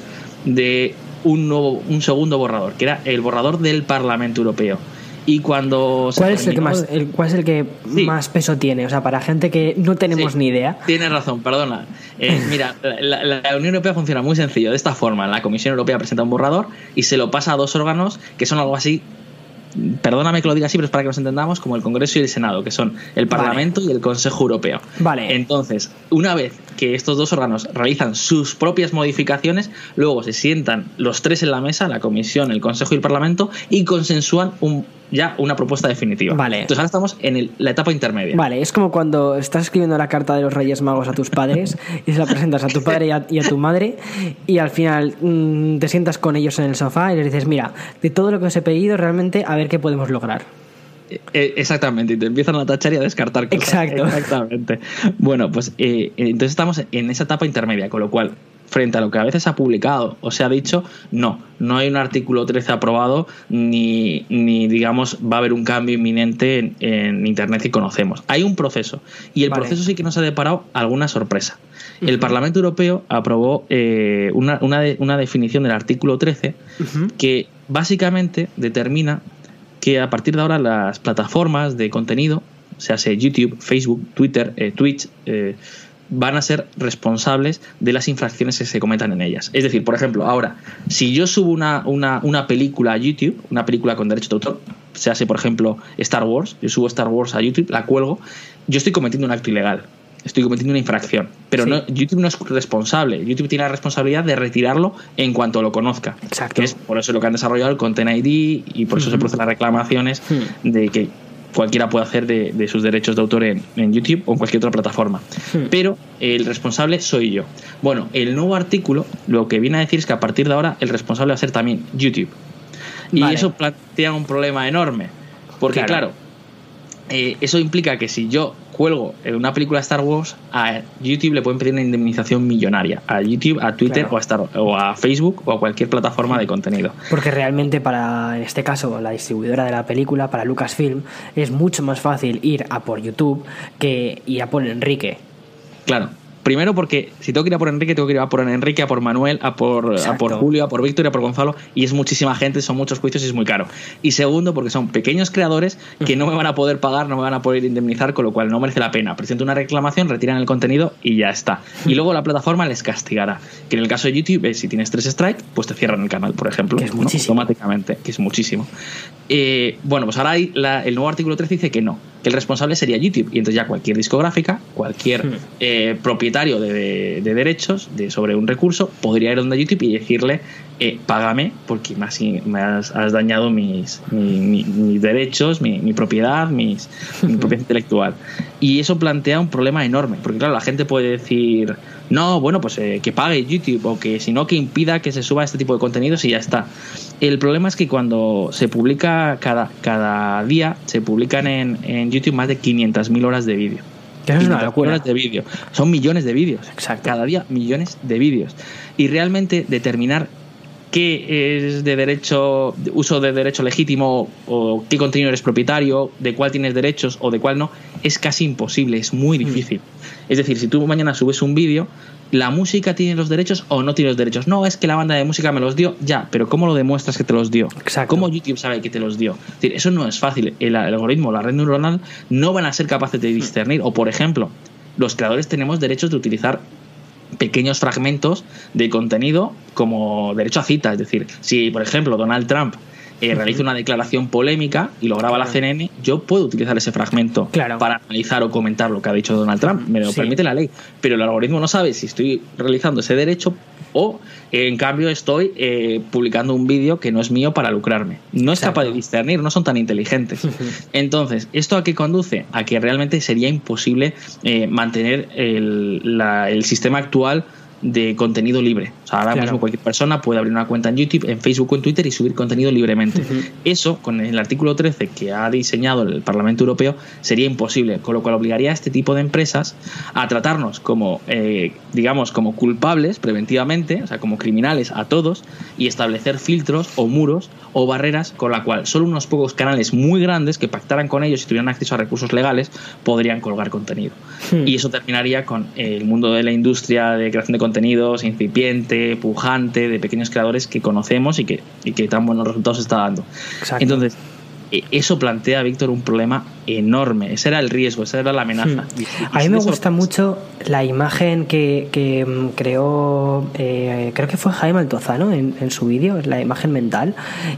de un, nuevo, un segundo borrador, que era el borrador del Parlamento Europeo. Y cuando ¿Cuál, es el que más, el, ¿Cuál es el que más peso tiene? O sea, para gente que no tenemos ni idea. Tienes razón, perdona. Eh, mira, la, la, Unión Europea funciona muy sencillo. De esta forma, la Comisión Europea presenta un borrador y se lo pasa a dos órganos que son algo así perdóname que lo diga así, pero es para que nos entendamos, como el Congreso y el Senado, que son el Parlamento y el Consejo Europeo. Vale. Entonces, una vez que estos dos órganos realizan sus propias modificaciones, luego se sientan los tres en la mesa, la Comisión, el Consejo y el Parlamento, y consensúan un, ya una propuesta definitiva. Vale. Entonces ahora estamos en la etapa intermedia. Vale, es como cuando estás escribiendo la carta de los Reyes Magos a tus padres y se la presentas a tu padre y a, tu madre y al final mm, te sientas con ellos en el sofá y les dices, mira, de todo lo que os he pedido, realmente a ver qué podemos lograr. Eh, eh, exactamente, y te empiezan a tachar y a descartar cosas. Exacto. Exactamente. Bueno, pues eh, entonces estamos en esa etapa intermedia, con lo cual frente a lo que a veces ha publicado o se ha dicho, no, no hay un artículo 13 aprobado ni, ni digamos va a haber un cambio inminente en, Internet que conocemos. Hay un proceso y el proceso sí que nos ha deparado alguna sorpresa. El Parlamento Europeo aprobó eh, una, una, definición del artículo 13 que básicamente determina que a partir de ahora las plataformas de contenido, se hace YouTube, Facebook, Twitter, eh, Twitch, eh, van a ser responsables de las infracciones que se cometan en ellas. Es decir, por ejemplo, ahora, si yo subo una, una, película a YouTube, una película con derecho de autor, se hace, por ejemplo, Star Wars, yo subo Star Wars a YouTube, la cuelgo, yo estoy cometiendo un acto ilegal. Estoy cometiendo una infracción. Pero no, YouTube no es responsable. YouTube tiene la responsabilidad de retirarlo en cuanto lo conozca. Exacto. es por eso lo que han desarrollado el Content ID y por eso se producen las reclamaciones de que cualquiera puede hacer de, sus derechos de autor en, YouTube o en cualquier otra plataforma. Hmm. Pero el responsable soy yo. Bueno, el nuevo artículo lo que viene a decir es que a partir de ahora el responsable va a ser también YouTube. Y eso plantea un problema enorme. Porque claro, eh, eso implica que si yo cuelgo una película de Star Wars, a YouTube le pueden pedir una indemnización millonaria. A YouTube, a Twitter o, a Star, o a Facebook o a cualquier plataforma de contenido. Porque realmente para, en este caso, la distribuidora de la película, para Lucasfilm, es mucho más fácil ir a por YouTube que ir a por Enrique. Claro. Primero porque si tengo que ir a por Enrique, tengo que ir a por Enrique, a por Manuel, a por, a por Julio, a por Víctor, a por Gonzalo, y es muchísima gente, son muchos juicios y es muy caro. Y segundo, porque son pequeños creadores que no me van a poder pagar, no me van a poder indemnizar, con lo cual no merece la pena. Presento una reclamación, retiran el contenido y ya está. Y luego la plataforma les castigará. Que en el caso de YouTube, si tienes tres strikes, pues te cierran el canal, por ejemplo. Que es. Automáticamente, que es muchísimo. Eh, bueno, pues ahora hay el nuevo artículo 13 dice que no, que el responsable sería YouTube. Y entonces ya cualquier discográfica, cualquier hmm. eh, propietario de, derechos de, sobre un recurso podría ir donde YouTube y decirle, eh, págame porque me has, dañado mis, mis derechos, mi, propiedad, mis, mi propiedad intelectual. Y eso plantea un problema enorme, porque claro, la gente puede decir, no, bueno, pues eh, que pague YouTube o que si no, que impida que se suba este tipo de contenidos y ya está. El problema es que cuando se publica cada, cada día, se publican en, en YouTube más de 500.000 horas de vídeo. Que es una locura. de vídeos. Son millones de vídeos. Exacto. Cada día millones de vídeos. Y realmente determinar qué es de derecho, uso de derecho legítimo o qué contenido eres propietario, de cuál tienes derechos o de cuál no, es casi imposible, es muy Hmm. difícil. Es decir, si tú mañana subes un vídeo, ¿la música tiene los derechos o no tiene los derechos? No, es que la banda de música me los dio, ya, pero ¿cómo lo demuestras que te los dio? Exacto. ¿Cómo YouTube sabe que te los dio? Es decir, eso no es fácil. El, el algoritmo, la red neuronal, no van a ser capaces de discernir. O, por ejemplo, los creadores tenemos derechos de utilizar pequeños fragmentos de contenido como derecho a cita. Es decir, si, por ejemplo, Donald Trump eh, realiza una declaración polémica y lo graba la CNN, yo puedo utilizar ese fragmento Claro. para analizar o comentar lo que ha dicho Donald Trump. Me lo Sí. permite la ley. Pero el algoritmo no sabe si estoy realizando ese derecho o, en cambio, estoy eh, publicando un vídeo que no es mío para lucrarme. No es Exacto. capaz de discernir, no son tan inteligentes. Entonces, ¿esto a qué conduce? A que realmente sería imposible eh, mantener el, la- el sistema actual de contenido libre. O sea, ahora Claro. mismo cualquier persona puede abrir una cuenta en YouTube, en Facebook o en Twitter y subir contenido libremente. Eso, con el artículo 13 que ha diseñado el Parlamento Europeo, sería imposible, con lo cual obligaría a este tipo de empresas a tratarnos como, eh, digamos, como culpables preventivamente, o sea, como criminales a todos, y establecer filtros o muros o barreras con la cual solo unos pocos canales muy grandes que pactaran con ellos y tuvieran acceso a recursos legales podrían colgar contenido. Hmm. Y eso terminaría con el mundo de la industria de creación de contenidos incipiente, pujante, de pequeños creadores que conocemos y que, y que tan buenos resultados está dando. Exacto. Entonces, eh, eso plantea, Víctor, un problema enorme. Ese era el riesgo, esa era la amenaza. Hmm. A mí me gusta mucho la imagen que, que, mm, creó, eh, creo que fue Jaime Altozano en, en su vídeo, la imagen mental,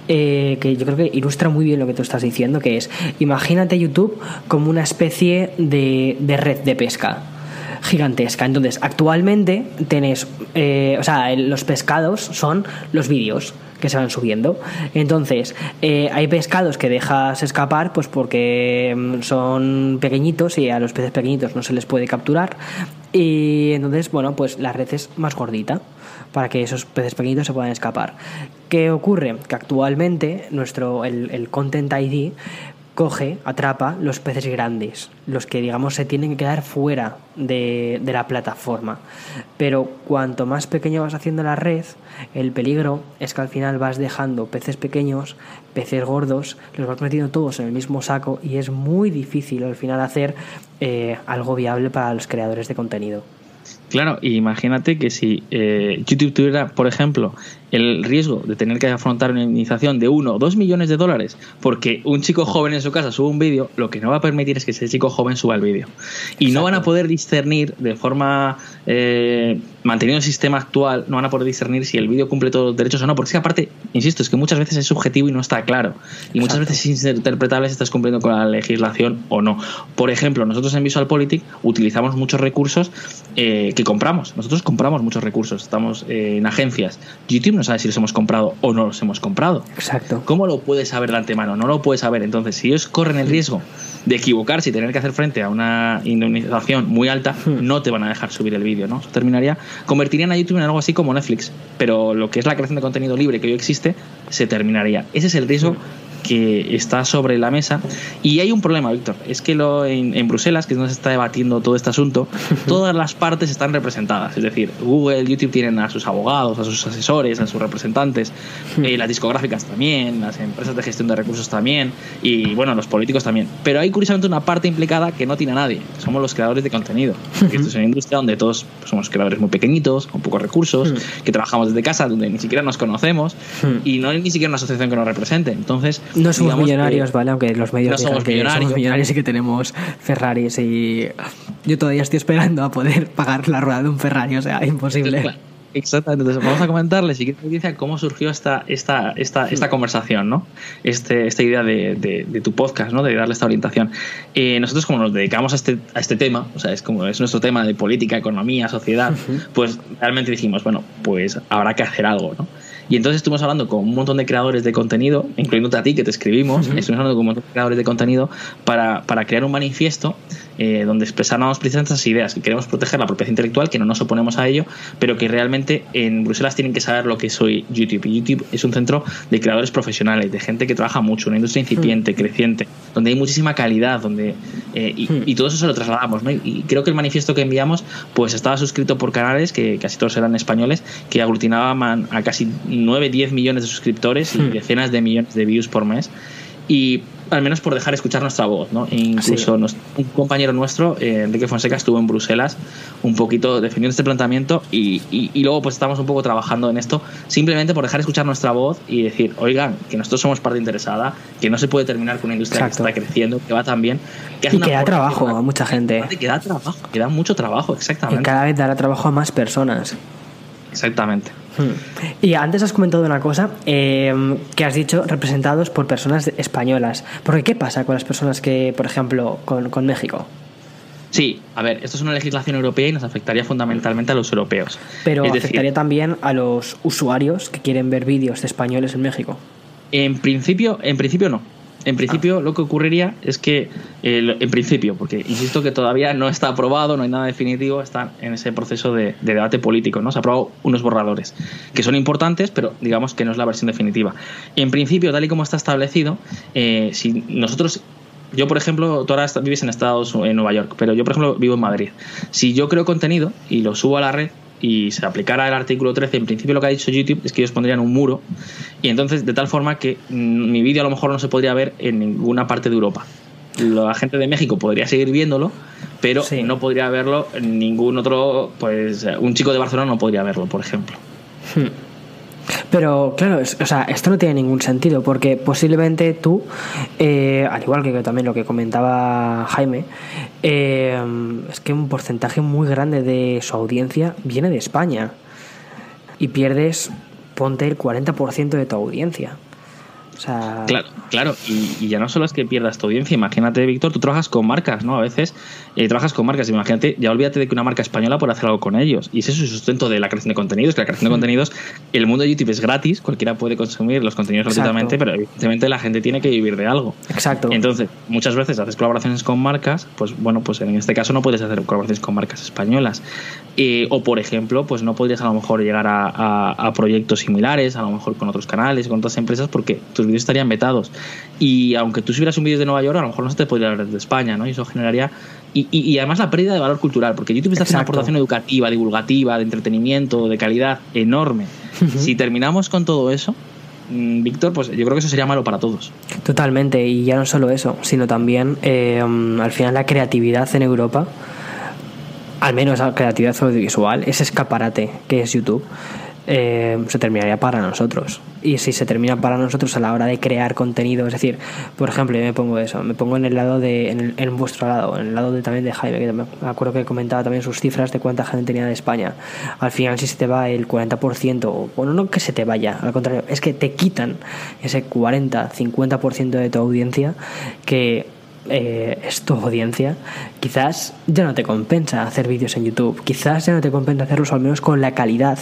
eh, que yo creo que ilustra muy bien lo que tú estás diciendo, que es, imagínate YouTube como una especie de, de red de pesca gigantesca. Entonces, actualmente tenés, eh, o sea, los pescados son los vídeos que se van subiendo. Entonces, eh, hay pescados que dejas escapar, pues porque mm, son pequeñitos y a los peces pequeñitos no se les puede capturar. Y entonces, bueno, pues la red es más gordita para que esos peces pequeñitos se puedan escapar. ¿Qué ocurre? Que actualmente nuestro, el, el Content ID coge, atrapa los peces grandes, los que digamos se tienen que quedar fuera de, de la plataforma. Pero cuanto más pequeño vas haciendo la red, el peligro es que al final vas dejando peces pequeños, peces gordos, los vas metiendo todos en el mismo saco y es muy difícil al final hacer eh, algo viable para los creadores de contenido. Claro, y imagínate que si eh, YouTube tuviera, por ejemplo, el riesgo de tener que afrontar una indemnización de uno o dos millones de dólares porque un chico joven en su casa sube un vídeo, lo que no va a permitir es que ese chico joven suba el vídeo. Y no van a poder discernir de forma, eh, manteniendo el sistema actual, no van a poder discernir si el vídeo cumple todos los derechos o no, porque es que aparte, insisto, es que muchas veces es subjetivo y no está claro. Y muchas veces es interpretable si estás cumpliendo con la legislación o no. Por ejemplo, nosotros en VisualPolitik utilizamos muchos recursos eh, que compramos. Nosotros compramos muchos recursos, estamos eh, en agencias. YouTube no sabe si los hemos comprado o no los hemos comprado. Exacto. ¿Cómo lo puedes saber de antemano? No lo puedes saber. Entonces, si ellos corren el riesgo de equivocarse y tener que hacer frente a una indemnización muy alta, no te van a dejar subir el vídeo, ¿no? Eso terminaría, convertirían a YouTube en algo así como Netflix, pero lo que es la creación de contenido libre que hoy existe, se terminaría. Ese es el riesgo que está sobre la mesa. Y hay un problema, Víctor, es que lo, en, en Bruselas, que es donde se está debatiendo todo este asunto, todas las partes están representadas. Es decir, Google, YouTube tienen a sus abogados, a sus asesores, a sus representantes, eh, las discográficas también, las empresas de gestión de recursos también, y bueno, los políticos también. Pero hay curiosamente una parte implicada que no tiene a nadie, que somos los creadores de contenido. Esto es una industria donde todos pues, somos creadores muy pequeñitos, con pocos recursos, que trabajamos desde casa, donde ni siquiera nos conocemos, y no hay ni siquiera una asociación que nos represente. Entonces, No somos digamos que- millonarios, ¿vale? Aunque los medios No somos que millonarios. somos millonarios y que tenemos Ferraris y yo todavía estoy esperando a poder pagar la rueda de un Ferrari, o sea, imposible. Claro, Exactamente, entonces vamos a comentarle si quieres cómo surgió esta, esta, esta, esta conversación, ¿no? Este, esta idea de, de- de tu podcast, ¿no? De darle esta orientación. Eh, nosotros como nos dedicamos a este, a este tema, o sea, es como es nuestro tema de política, economía, sociedad, pues realmente dijimos, bueno, pues habrá que hacer algo, ¿no? Y entonces estuvimos hablando con un montón de creadores de contenido, incluyéndote a ti que te escribimos, estuvimos hablando con un montón de creadores de contenido para, para crear un manifiesto eh, donde expresáramos precisamente esas ideas, que queremos proteger la propiedad intelectual, que no nos oponemos a ello, pero que realmente en Bruselas tienen que saber lo que soy YouTube. Y YouTube es un centro de creadores profesionales, de gente que trabaja mucho, una industria incipiente, mm. creciente, donde hay muchísima calidad, donde eh, mm. y, todo eso se lo trasladamos. ¿no? Y, creo que el manifiesto que enviamos pues estaba suscrito por canales, que casi todos eran españoles, que aglutinaban a casi 9, 10 millones de suscriptores y hmm. decenas de millones de views por mes. Y al menos por dejar escuchar nuestra voz, ¿no? E incluso un compañero nuestro, eh, Enrique Fonseca, estuvo en Bruselas un poquito defendiendo este planteamiento y, y, luego pues estamos un poco trabajando en esto simplemente por dejar escuchar nuestra voz y decir, oigan, que nosotros somos parte interesada, que no se puede terminar con una industria que está creciendo, que va tan bien. Que y que da trabajo a mucha gente. Que da trabajo, que da mucho trabajo, exactamente. Y cada vez dará trabajo a más personas. Exactamente. Y antes has comentado una cosa em, que has dicho representados por personas españolas. Porque ¿qué pasa con las personas que, por ejemplo, con, México? Sí, a ver, esto es una legislación europea y nos afectaría fundamentalmente a los europeos. Pero afectaría también a los usuarios que quieren ver vídeos de españoles en México. En principio, en principio no. En principio, lo que ocurriría es que, en principio, porque insisto que todavía no está aprobado, no hay nada definitivo, está en ese proceso de, debate político, ¿no? Se han aprobado unos borradores que son importantes, pero digamos que no es la versión definitiva. En principio, tal y como está establecido, eh, si nosotros yo, por ejemplo, tú ahora vives en Estados en Nueva York, pero yo, por ejemplo, vivo en Madrid. Si yo creo contenido y lo subo a la red, y se aplicara el artículo 13, en principio lo que ha dicho YouTube es que ellos pondrían un muro y entonces de tal forma que mm, mi vídeo a lo mejor no se podría ver en ninguna parte de Europa. La gente de México podría seguir viéndolo, pero no podría verlo en ningún otro, pues un chico de Barcelona no podría verlo, por ejemplo. Hmm. Pero claro, o sea, esto no tiene ningún sentido porque posiblemente tú, eh, al igual que también lo que comentaba Jaime, eh, es que un porcentaje muy grande de su audiencia viene de España y pierdes, ponte el 40% de tu audiencia. Claro, claro. Y, ya no solo es que pierdas tu audiencia, imagínate, Víctor, tú trabajas con marcas, ¿no? A veces eh, trabajas con marcas, imagínate, ya olvídate de que una marca española puede hacer algo con ellos. Y ese es su sustento de la creación de contenidos, que la creación de contenidos, el mundo de YouTube es gratis, cualquiera puede consumir los contenidos gratuitamente, pero evidentemente la gente tiene que vivir de algo. Exacto. Entonces, muchas veces haces colaboraciones con marcas, pues bueno, pues en este caso no puedes hacer colaboraciones con marcas españolas. Eh, o por ejemplo, pues no podrías a lo mejor llegar a, a, proyectos similares, a lo mejor con otros canales, con otras empresas, porque tus vídeos estarían vetados. Y aunque tú subieras un vídeo de Nueva York, a lo mejor no se te podría ver de España, ¿no? Y eso generaría. Y, y, además la pérdida de valor cultural, porque YouTube está haciendo una aportación educativa, divulgativa, de entretenimiento, de calidad enorme. Si terminamos con todo eso, mm, Víctor, pues yo creo que eso sería malo para todos. Totalmente, y ya no solo eso, sino también eh, al final la creatividad en Europa al menos la creatividad audiovisual, ese escaparate que es YouTube, eh, se terminaría para nosotros. Y si se termina para nosotros a la hora de crear contenido, es decir, por ejemplo, yo me pongo eso, me pongo en el lado de, en, vuestro lado, en el lado de, también de Jaime, que me acuerdo que comentaba también sus cifras de cuánta gente tenía de España. Al final, si se te va el 40%, bueno, no que se te vaya, al contrario, es que te quitan ese 40, 50% de tu audiencia que eh, es tu audiencia, quizás ya no te compensa hacer vídeos en YouTube, quizás ya no te compensa hacerlos al menos con la calidad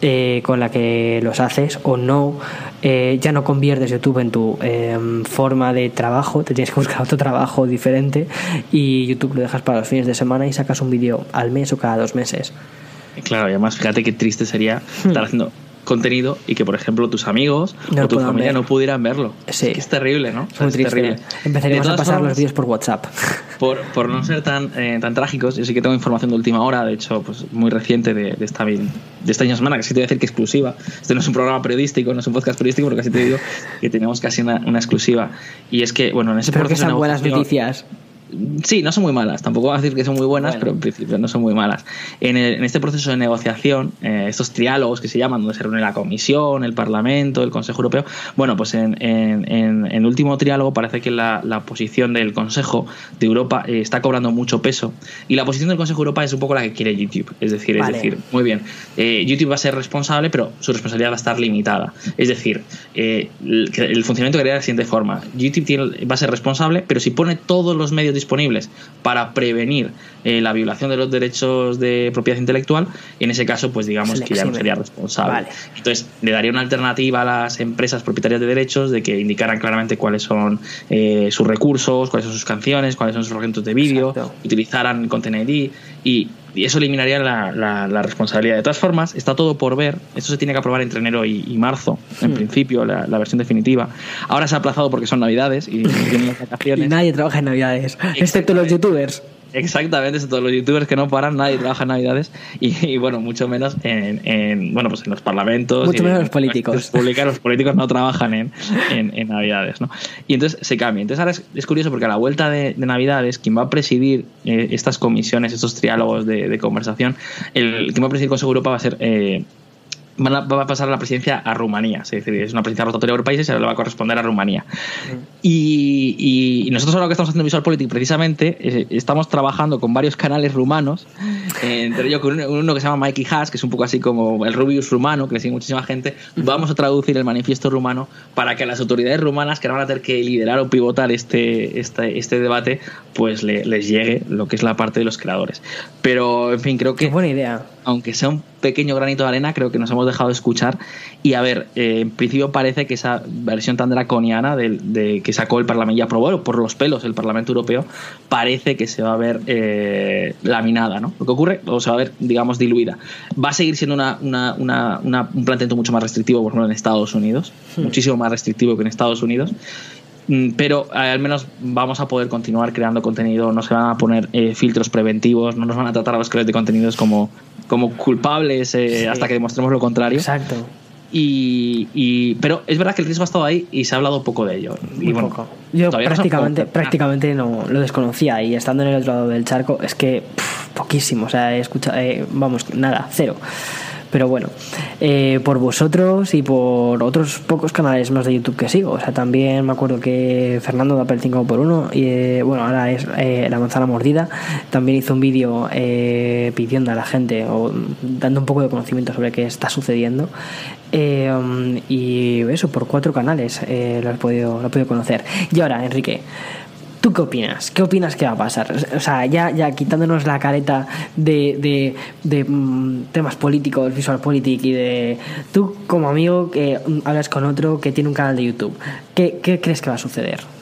eh, con la que los haces o no, eh, ya no conviertes YouTube en tu em, forma de trabajo, te tienes que buscar otro trabajo diferente y YouTube lo dejas para los fines de semana y sacas un vídeo al mes o cada dos meses. Claro, y además fíjate qué triste sería hmm. estar haciendo contenido y que, por ejemplo, tus amigos o tu familia no pudieran verlo. Sí. Es, terrible, ¿no? Es muy triste. Empezaríamos a pasar los vídeos por WhatsApp. Por, por no ser tan, eh, tan trágicos, yo sí que tengo información de última hora, de hecho, pues muy reciente de, de esta, de esta misma semana, que sí te voy a decir que exclusiva. Este no es un programa periodístico, no es un podcast periodístico, porque casi te digo que tenemos casi una, una exclusiva. Y es que, bueno, en ese Pero que son buenas noticias. Sí, no son muy malas. Tampoco voy a decir que son muy buenas, pero en principio no son muy malas. En, este proceso de negociación, eh, estos triálogos que se llaman, donde se reúne la Comisión, el Parlamento, el Consejo Europeo, bueno, pues en, el último triálogo parece que la, posición del Consejo de Europa eh, está cobrando mucho peso. Y la posición del Consejo de Europa es un poco la que quiere YouTube. Es decir, es decir, muy bien, eh, YouTube va a ser responsable, pero su responsabilidad va a estar limitada. Es decir, el, funcionamiento quedaría de la siguiente forma. YouTube va a ser responsable, pero si pone todos los medios disponibles para prevenir eh, la violación de los derechos de propiedad intelectual, en ese caso, pues digamos que ya no sería responsable. Entonces, le daría una alternativa a las empresas propietarias de derechos de que indicaran claramente cuáles son eh, sus recursos, cuáles son sus canciones, cuáles son sus fragmentos de vídeo, utilizaran Content ID y y eso eliminaría la, responsabilidad. De todas formas, está todo por ver. Esto se tiene que aprobar entre enero y, marzo, en hmm. principio, la, versión definitiva. Ahora se ha aplazado porque son navidades y, y nadie trabaja en navidades, excepto los youtubers. Exactamente, todos los youtubers que no paran, nadie trabaja en Navidades y, bueno, mucho menos en, bueno, pues en los parlamentos. Mucho menos los políticos. los políticos no trabajan en, en, Navidades, ¿no? Y entonces se cambia. Entonces ahora es, curioso porque a la vuelta de, Navidades, quien va a presidir eh, estas comisiones, estos triálogos de, conversación, el quien va a presidir Consejo Europa va a ser eh, va a pasar la presidencia a Rumanía. Es decir, es una presidencia rotatoria por países y ahora le va a corresponder a Rumanía. Y, nosotros ahora que estamos haciendo Visual Politics, precisamente, estamos trabajando con varios canales rumanos, eh, entre ellos con uno, que se llama Mikey Haas, que es un poco así como el Rubius rumano, que le sigue muchísima gente. Vamos a traducir el manifiesto rumano para que las autoridades rumanas, que van a tener que liderar o pivotar este, este, este debate, pues les llegue lo que es la parte de los creadores. Pero, en fin, creo que... Qué buena idea aunque sea un pequeño granito de arena, creo que nos hemos dejado de escuchar. Y a ver, eh, en principio parece que esa versión tan draconiana de, que sacó el Parlamento y aprobó por los pelos el Parlamento Europeo, parece que se va a ver eh, laminada, ¿no? Lo que ocurre, o se va a ver, digamos, diluida. Va a seguir siendo una, un planteamiento mucho más restrictivo, por ejemplo, en Estados Unidos, hmm. muchísimo más restrictivo que en Estados Unidos. Mm, pero eh, al menos vamos a poder continuar creando contenido, no se van a poner eh, filtros preventivos, no nos van a tratar a los creadores de contenidos como, como culpables eh, hasta que demostremos lo contrario. Exacto. Y, pero es verdad que el riesgo ha estado ahí y se ha hablado poco de ello. y poco. Yo prácticamente, prácticamente no lo desconocía y estando en el otro lado del charco es que poquísimo, o sea, he escuchado, vamos, nada, cero. Pero bueno, eh, por vosotros y por otros pocos canales más de YouTube que sigo. O sea, también me acuerdo que Fernando de Apple 5 por 1 y eh, bueno, ahora es eh, La manzana mordida. También hizo un vídeo pidiendo a la gente o dando un poco de conocimiento sobre qué está sucediendo. y eso, por cuatro canales lo, he podido, lo he podido conocer. Y ahora, Enrique, ¿Tú qué opinas? ¿Qué opinas que va a pasar? O sea, ya, ya quitándonos la careta de, de, mm, temas políticos, visual politic y de... Tú como amigo que hablas con otro que tiene un canal de YouTube, ¿qué, qué crees que va a suceder?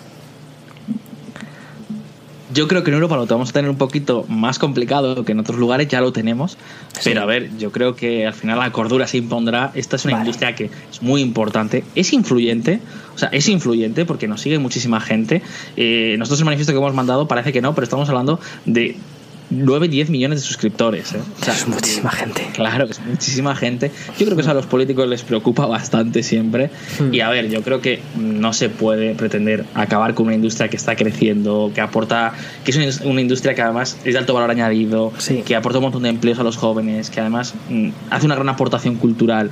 Yo creo que en Europa lo vamos a tener un poquito más complicado que en otros lugares, ya lo tenemos. Pero a ver, yo creo que al final la cordura se impondrá. Esta es una industria que es muy importante, es influyente, o sea, es influyente porque nos sigue muchísima gente. Eh, nosotros el manifiesto que hemos mandado parece que no, pero estamos hablando de 9, 10 millones de suscriptores. ¿eh? es muchísima gente. Claro, es muchísima gente. Yo creo que eso a los políticos les preocupa bastante siempre. Hmm. Y a ver, yo creo que no se puede pretender acabar con una industria que está creciendo, que aporta, que es una industria que además es de alto valor añadido, que aporta un montón de empleos a los jóvenes, que además mm, hace una gran aportación cultural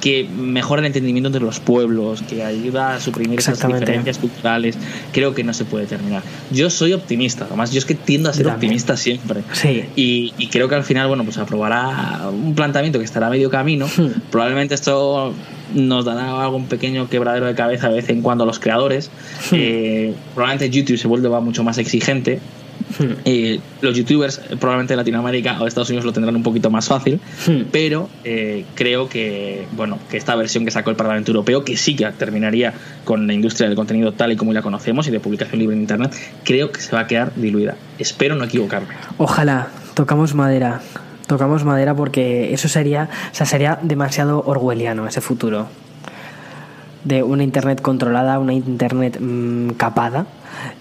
que mejora el entendimiento entre los pueblos, que ayuda a suprimir esas diferencias culturales, creo que no se puede terminar. Yo soy optimista, además yo es que tiendo a ser optimista siempre. Sí. Y, creo que al final, bueno, pues aprobará un planteamiento que estará a medio camino. Hmm. Probablemente esto nos dará algún pequeño quebradero de cabeza de vez en cuando a los creadores. Hmm. Eh, probablemente YouTube se vuelve mucho más exigente Eh, los youtubers eh, probablemente de Latinoamérica o Estados Unidos lo tendrán un poquito más fácil, hmm. pero eh, creo que bueno que esta versión que sacó el Parlamento Europeo, que sí que terminaría con la industria del contenido tal y como la conocemos y de publicación libre en Internet, creo que se va a quedar diluida. Espero no equivocarme. Ojalá, tocamos madera. Tocamos madera porque eso sería, o sea, sería demasiado orwelliano ese futuro de una internet controlada, una internet mm, capada.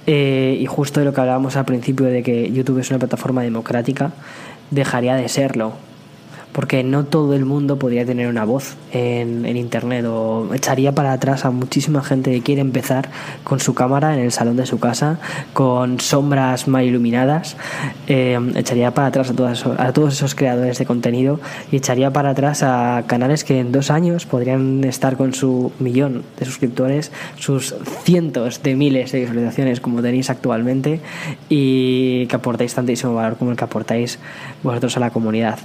Eh, y justo de lo que hablábamos al principio de que YouTube es una plataforma democrática, dejaría de serlo porque no todo el mundo podría tener una voz en, Internet o echaría para atrás a muchísima gente que quiere empezar con su cámara en el salón de su casa, con sombras mal iluminadas, eh, echaría para atrás a, todas, a todos esos creadores de contenido y echaría para atrás a canales que en dos años podrían estar con su millón de suscriptores, sus cientos de miles de visualizaciones como tenéis actualmente y que aportáis tantísimo valor como el que aportáis vosotros a la comunidad.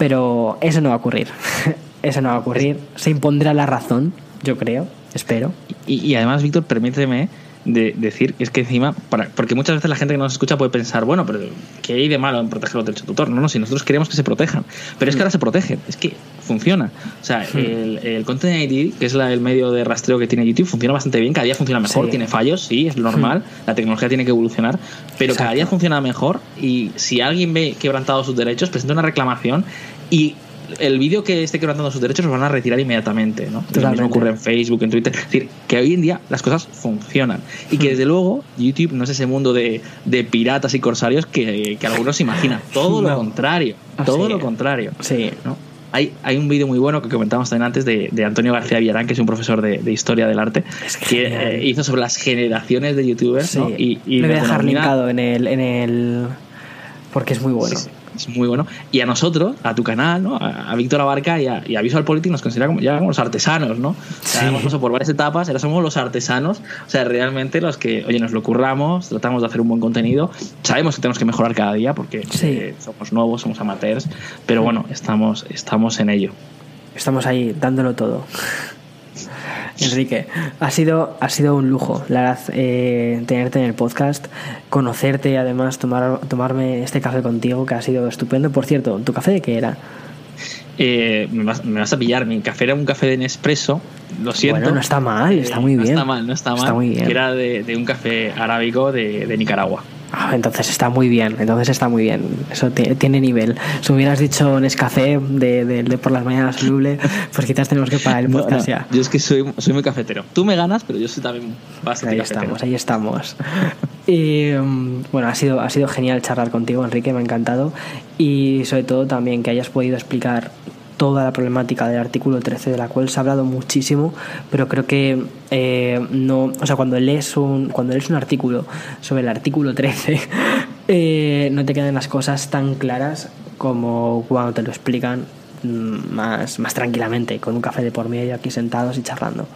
Pero eso no va a ocurrir. eso no va a ocurrir. Se impondrá la razón, yo creo, espero. Y, además, Víctor, permíteme de decir es que encima, para, porque muchas veces la gente que nos escucha puede pensar, bueno, pero ¿qué hay de malo en proteger los derechos de autor? No, no, si nosotros queremos que se protejan, pero es que ahora se protegen, es que funciona. O sea, el, el Content ID, que es la, el medio de rastreo que tiene YouTube, funciona bastante bien, cada día funciona mejor, tiene fallos, sí, es normal, la tecnología tiene que evolucionar, pero cada día funciona mejor y si alguien ve quebrantado sus derechos, presenta una reclamación y el vídeo que esté quebrantando sus derechos lo van a retirar inmediatamente, ¿no? Lo mismo ocurre en Facebook, en Twitter. Es decir, que hoy en día las cosas funcionan. Y que hmm. desde luego YouTube no es ese mundo de, de piratas y corsarios que, que algunos imaginan. Todo lo contrario. Ah, todo lo contrario. Sí. ¿no? Hay, hay, un vídeo muy bueno que comentamos también antes de, de, Antonio García Villarán, que es un profesor de, de historia del arte, que eh, hizo sobre las generaciones de youtubers. ¿no? Y, y voy a dejar linkado en el, en el. porque es muy bueno. Sí es muy bueno. Y a nosotros, a tu canal, ¿no? a, Víctor Abarca y a, y a, Visual Politics nos considera como, ya como los artesanos, ¿no? hemos pasado por varias etapas, ahora somos los artesanos, o sea, realmente los que, oye, nos lo curramos, tratamos de hacer un buen contenido, sabemos que tenemos que mejorar cada día porque eh, somos nuevos, somos amateurs, pero bueno, estamos, estamos en ello. Estamos ahí dándolo todo. Enrique, ha sido, ha sido un lujo, la verdad, eh, tenerte en el podcast, conocerte y además tomar, tomarme este café contigo, que ha sido estupendo. Por cierto, ¿tu café de qué era? Eh, me, vas, a pillar, mi café era un café de Nespresso, lo siento. Bueno, no está mal, está muy bien. No está mal, no está mal. muy bien. era de, un café arábico de Nicaragua. Ah, entonces está muy bien, entonces está muy bien. Eso tiene nivel. Si hubieras dicho Nescafé de, de, por las mañanas soluble, pues quizás tenemos que parar el podcast ya. Yo es que soy, soy muy cafetero. Tú me ganas, pero yo soy también bastante Ahí estamos, ahí estamos. y mm, bueno, ha sido, ha sido genial charlar contigo, Enrique, me ha encantado. Y sobre todo también que hayas podido explicar toda la problemática del artículo 13, de la cual se ha hablado muchísimo, pero creo que eh, no, o sea, cuando lees un, cuando lees un artículo sobre el artículo 13, eh, no te quedan las cosas tan claras como cuando te lo explican mm, más, más tranquilamente, con un café de por medio aquí sentados y charlando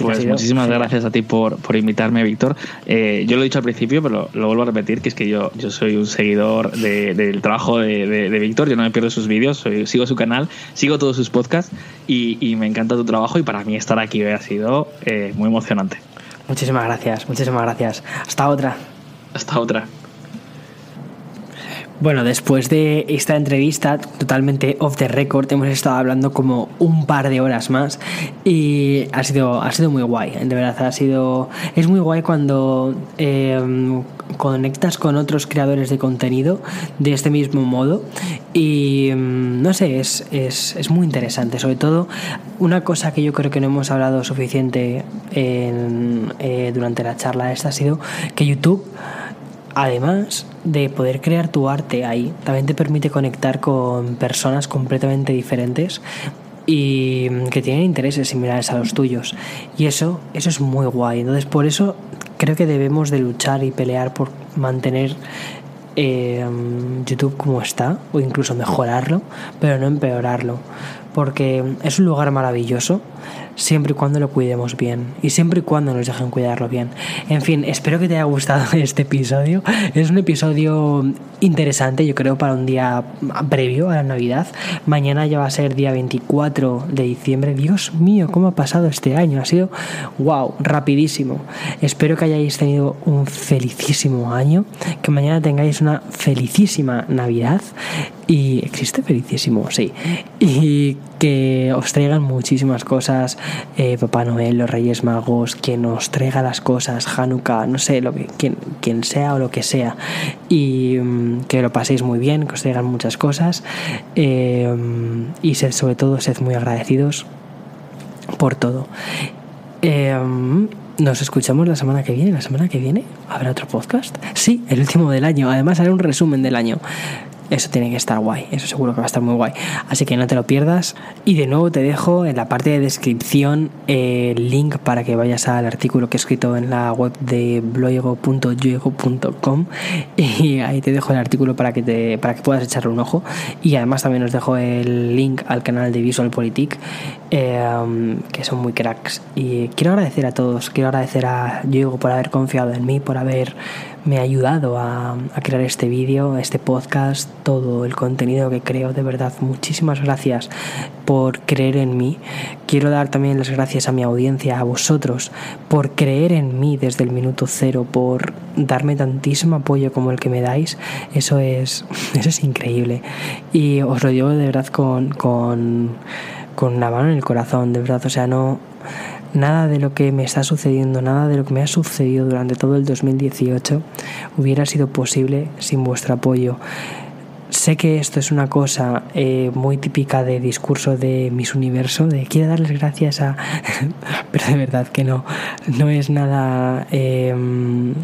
pues muchísimas gracias a ti por, por invitarme, Víctor. Eh, yo lo he dicho al principio, pero lo, vuelvo a repetir, que es que yo, yo soy un seguidor del trabajo de, de, Víctor, yo no me pierdo sus vídeos, sigo su canal, sigo todos sus podcasts y, y, me encanta tu trabajo y para mí estar aquí ha sido eh, muy emocionante. Muchísimas gracias, muchísimas gracias. Hasta otra. Hasta otra. Bueno, después de esta entrevista totalmente off the record, hemos estado hablando como un par de horas más y ha sido, ha sido muy guay, de verdad, ha sido... Es muy guay cuando em, conectas con otros creadores de contenido de este mismo modo y em, no sé, es, es, es muy interesante, sobre todo una cosa que yo creo que no hemos hablado suficiente en, eh, durante la charla esta ha sido que YouTube además de poder crear tu arte ahí, también te permite conectar con personas completamente diferentes y que tienen intereses similares a los tuyos. Y eso, eso es muy guay. Entonces, por eso creo que debemos de luchar y pelear por mantener eh, YouTube como está, o incluso mejorarlo, pero no empeorarlo. Porque es un lugar maravilloso siempre y cuando lo cuidemos bien y siempre y cuando nos dejen cuidarlo bien. En fin, espero que te haya gustado este episodio. Es un episodio interesante, yo creo, para un día previo a la Navidad. Mañana ya va a ser día 24 de diciembre. Dios mío, cómo ha pasado este año. Ha sido, wow, rapidísimo. Espero que hayáis tenido un felicísimo año, que mañana tengáis una felicísima Navidad. Y existe felicísimo, sí. Y que os traigan muchísimas cosas eh, Papá Noel, los Reyes Magos, quien nos traiga las cosas, Hanukkah, no sé, lo que, quien, quien sea o lo que sea. Y mm, que lo paséis muy bien, que os traigan muchas cosas. Eh, y sed, sobre todo, sed muy agradecidos por todo. Eh, nos escuchamos la semana que viene. La semana que viene habrá otro podcast. Sí, el último del año. Además haré un resumen del año. Eso tiene que estar guay, eso seguro que va a estar muy guay. Así que no te lo pierdas. Y de nuevo te dejo en la parte de descripción el link para que vayas al artículo que he escrito en la web de blogo.yoego.com y ahí te dejo el artículo para que, te, para que puedas echarle un ojo. Y además también os dejo el link al canal de Visual Politic, eh, que son muy cracks. Y quiero agradecer a todos, quiero agradecer a Diego por haber confiado en mí, por haber me ha ayudado a, crear este vídeo, este podcast, todo el contenido que creo. De verdad, muchísimas gracias por creer en mí. Quiero dar también las gracias a mi audiencia, a vosotros, por creer en mí desde el minuto cero, por darme tantísimo apoyo como el que me dais. Eso es, eso es increíble. Y os lo digo de verdad con, con, con la mano en el corazón, de verdad. O sea, no Nada de lo que me está sucediendo, nada de lo que me ha sucedido durante todo el 2018 hubiera sido posible sin vuestro apoyo. Sé que esto es una cosa eh, muy típica de discurso de Miss Universo, de quiero darles gracias a... Pero de verdad que no, no es nada... Em,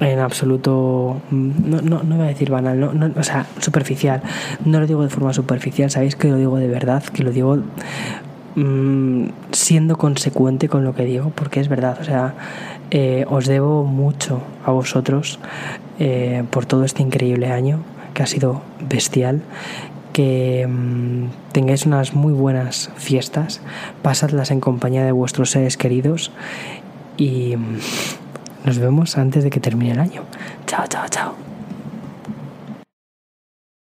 en absoluto, no, no, no voy a decir banal, no, no, o sea, superficial. No lo digo de forma superficial, sabéis que lo digo de verdad, que lo digo Mm, siendo consecuente con lo que digo, porque es verdad, o sea, eh, os debo mucho a vosotros eh, por todo este increíble año que ha sido bestial. Que mm, tengáis unas muy buenas fiestas, pasadlas en compañía de vuestros seres queridos y mm, nos vemos antes de que termine el año. Chao, chao, chao.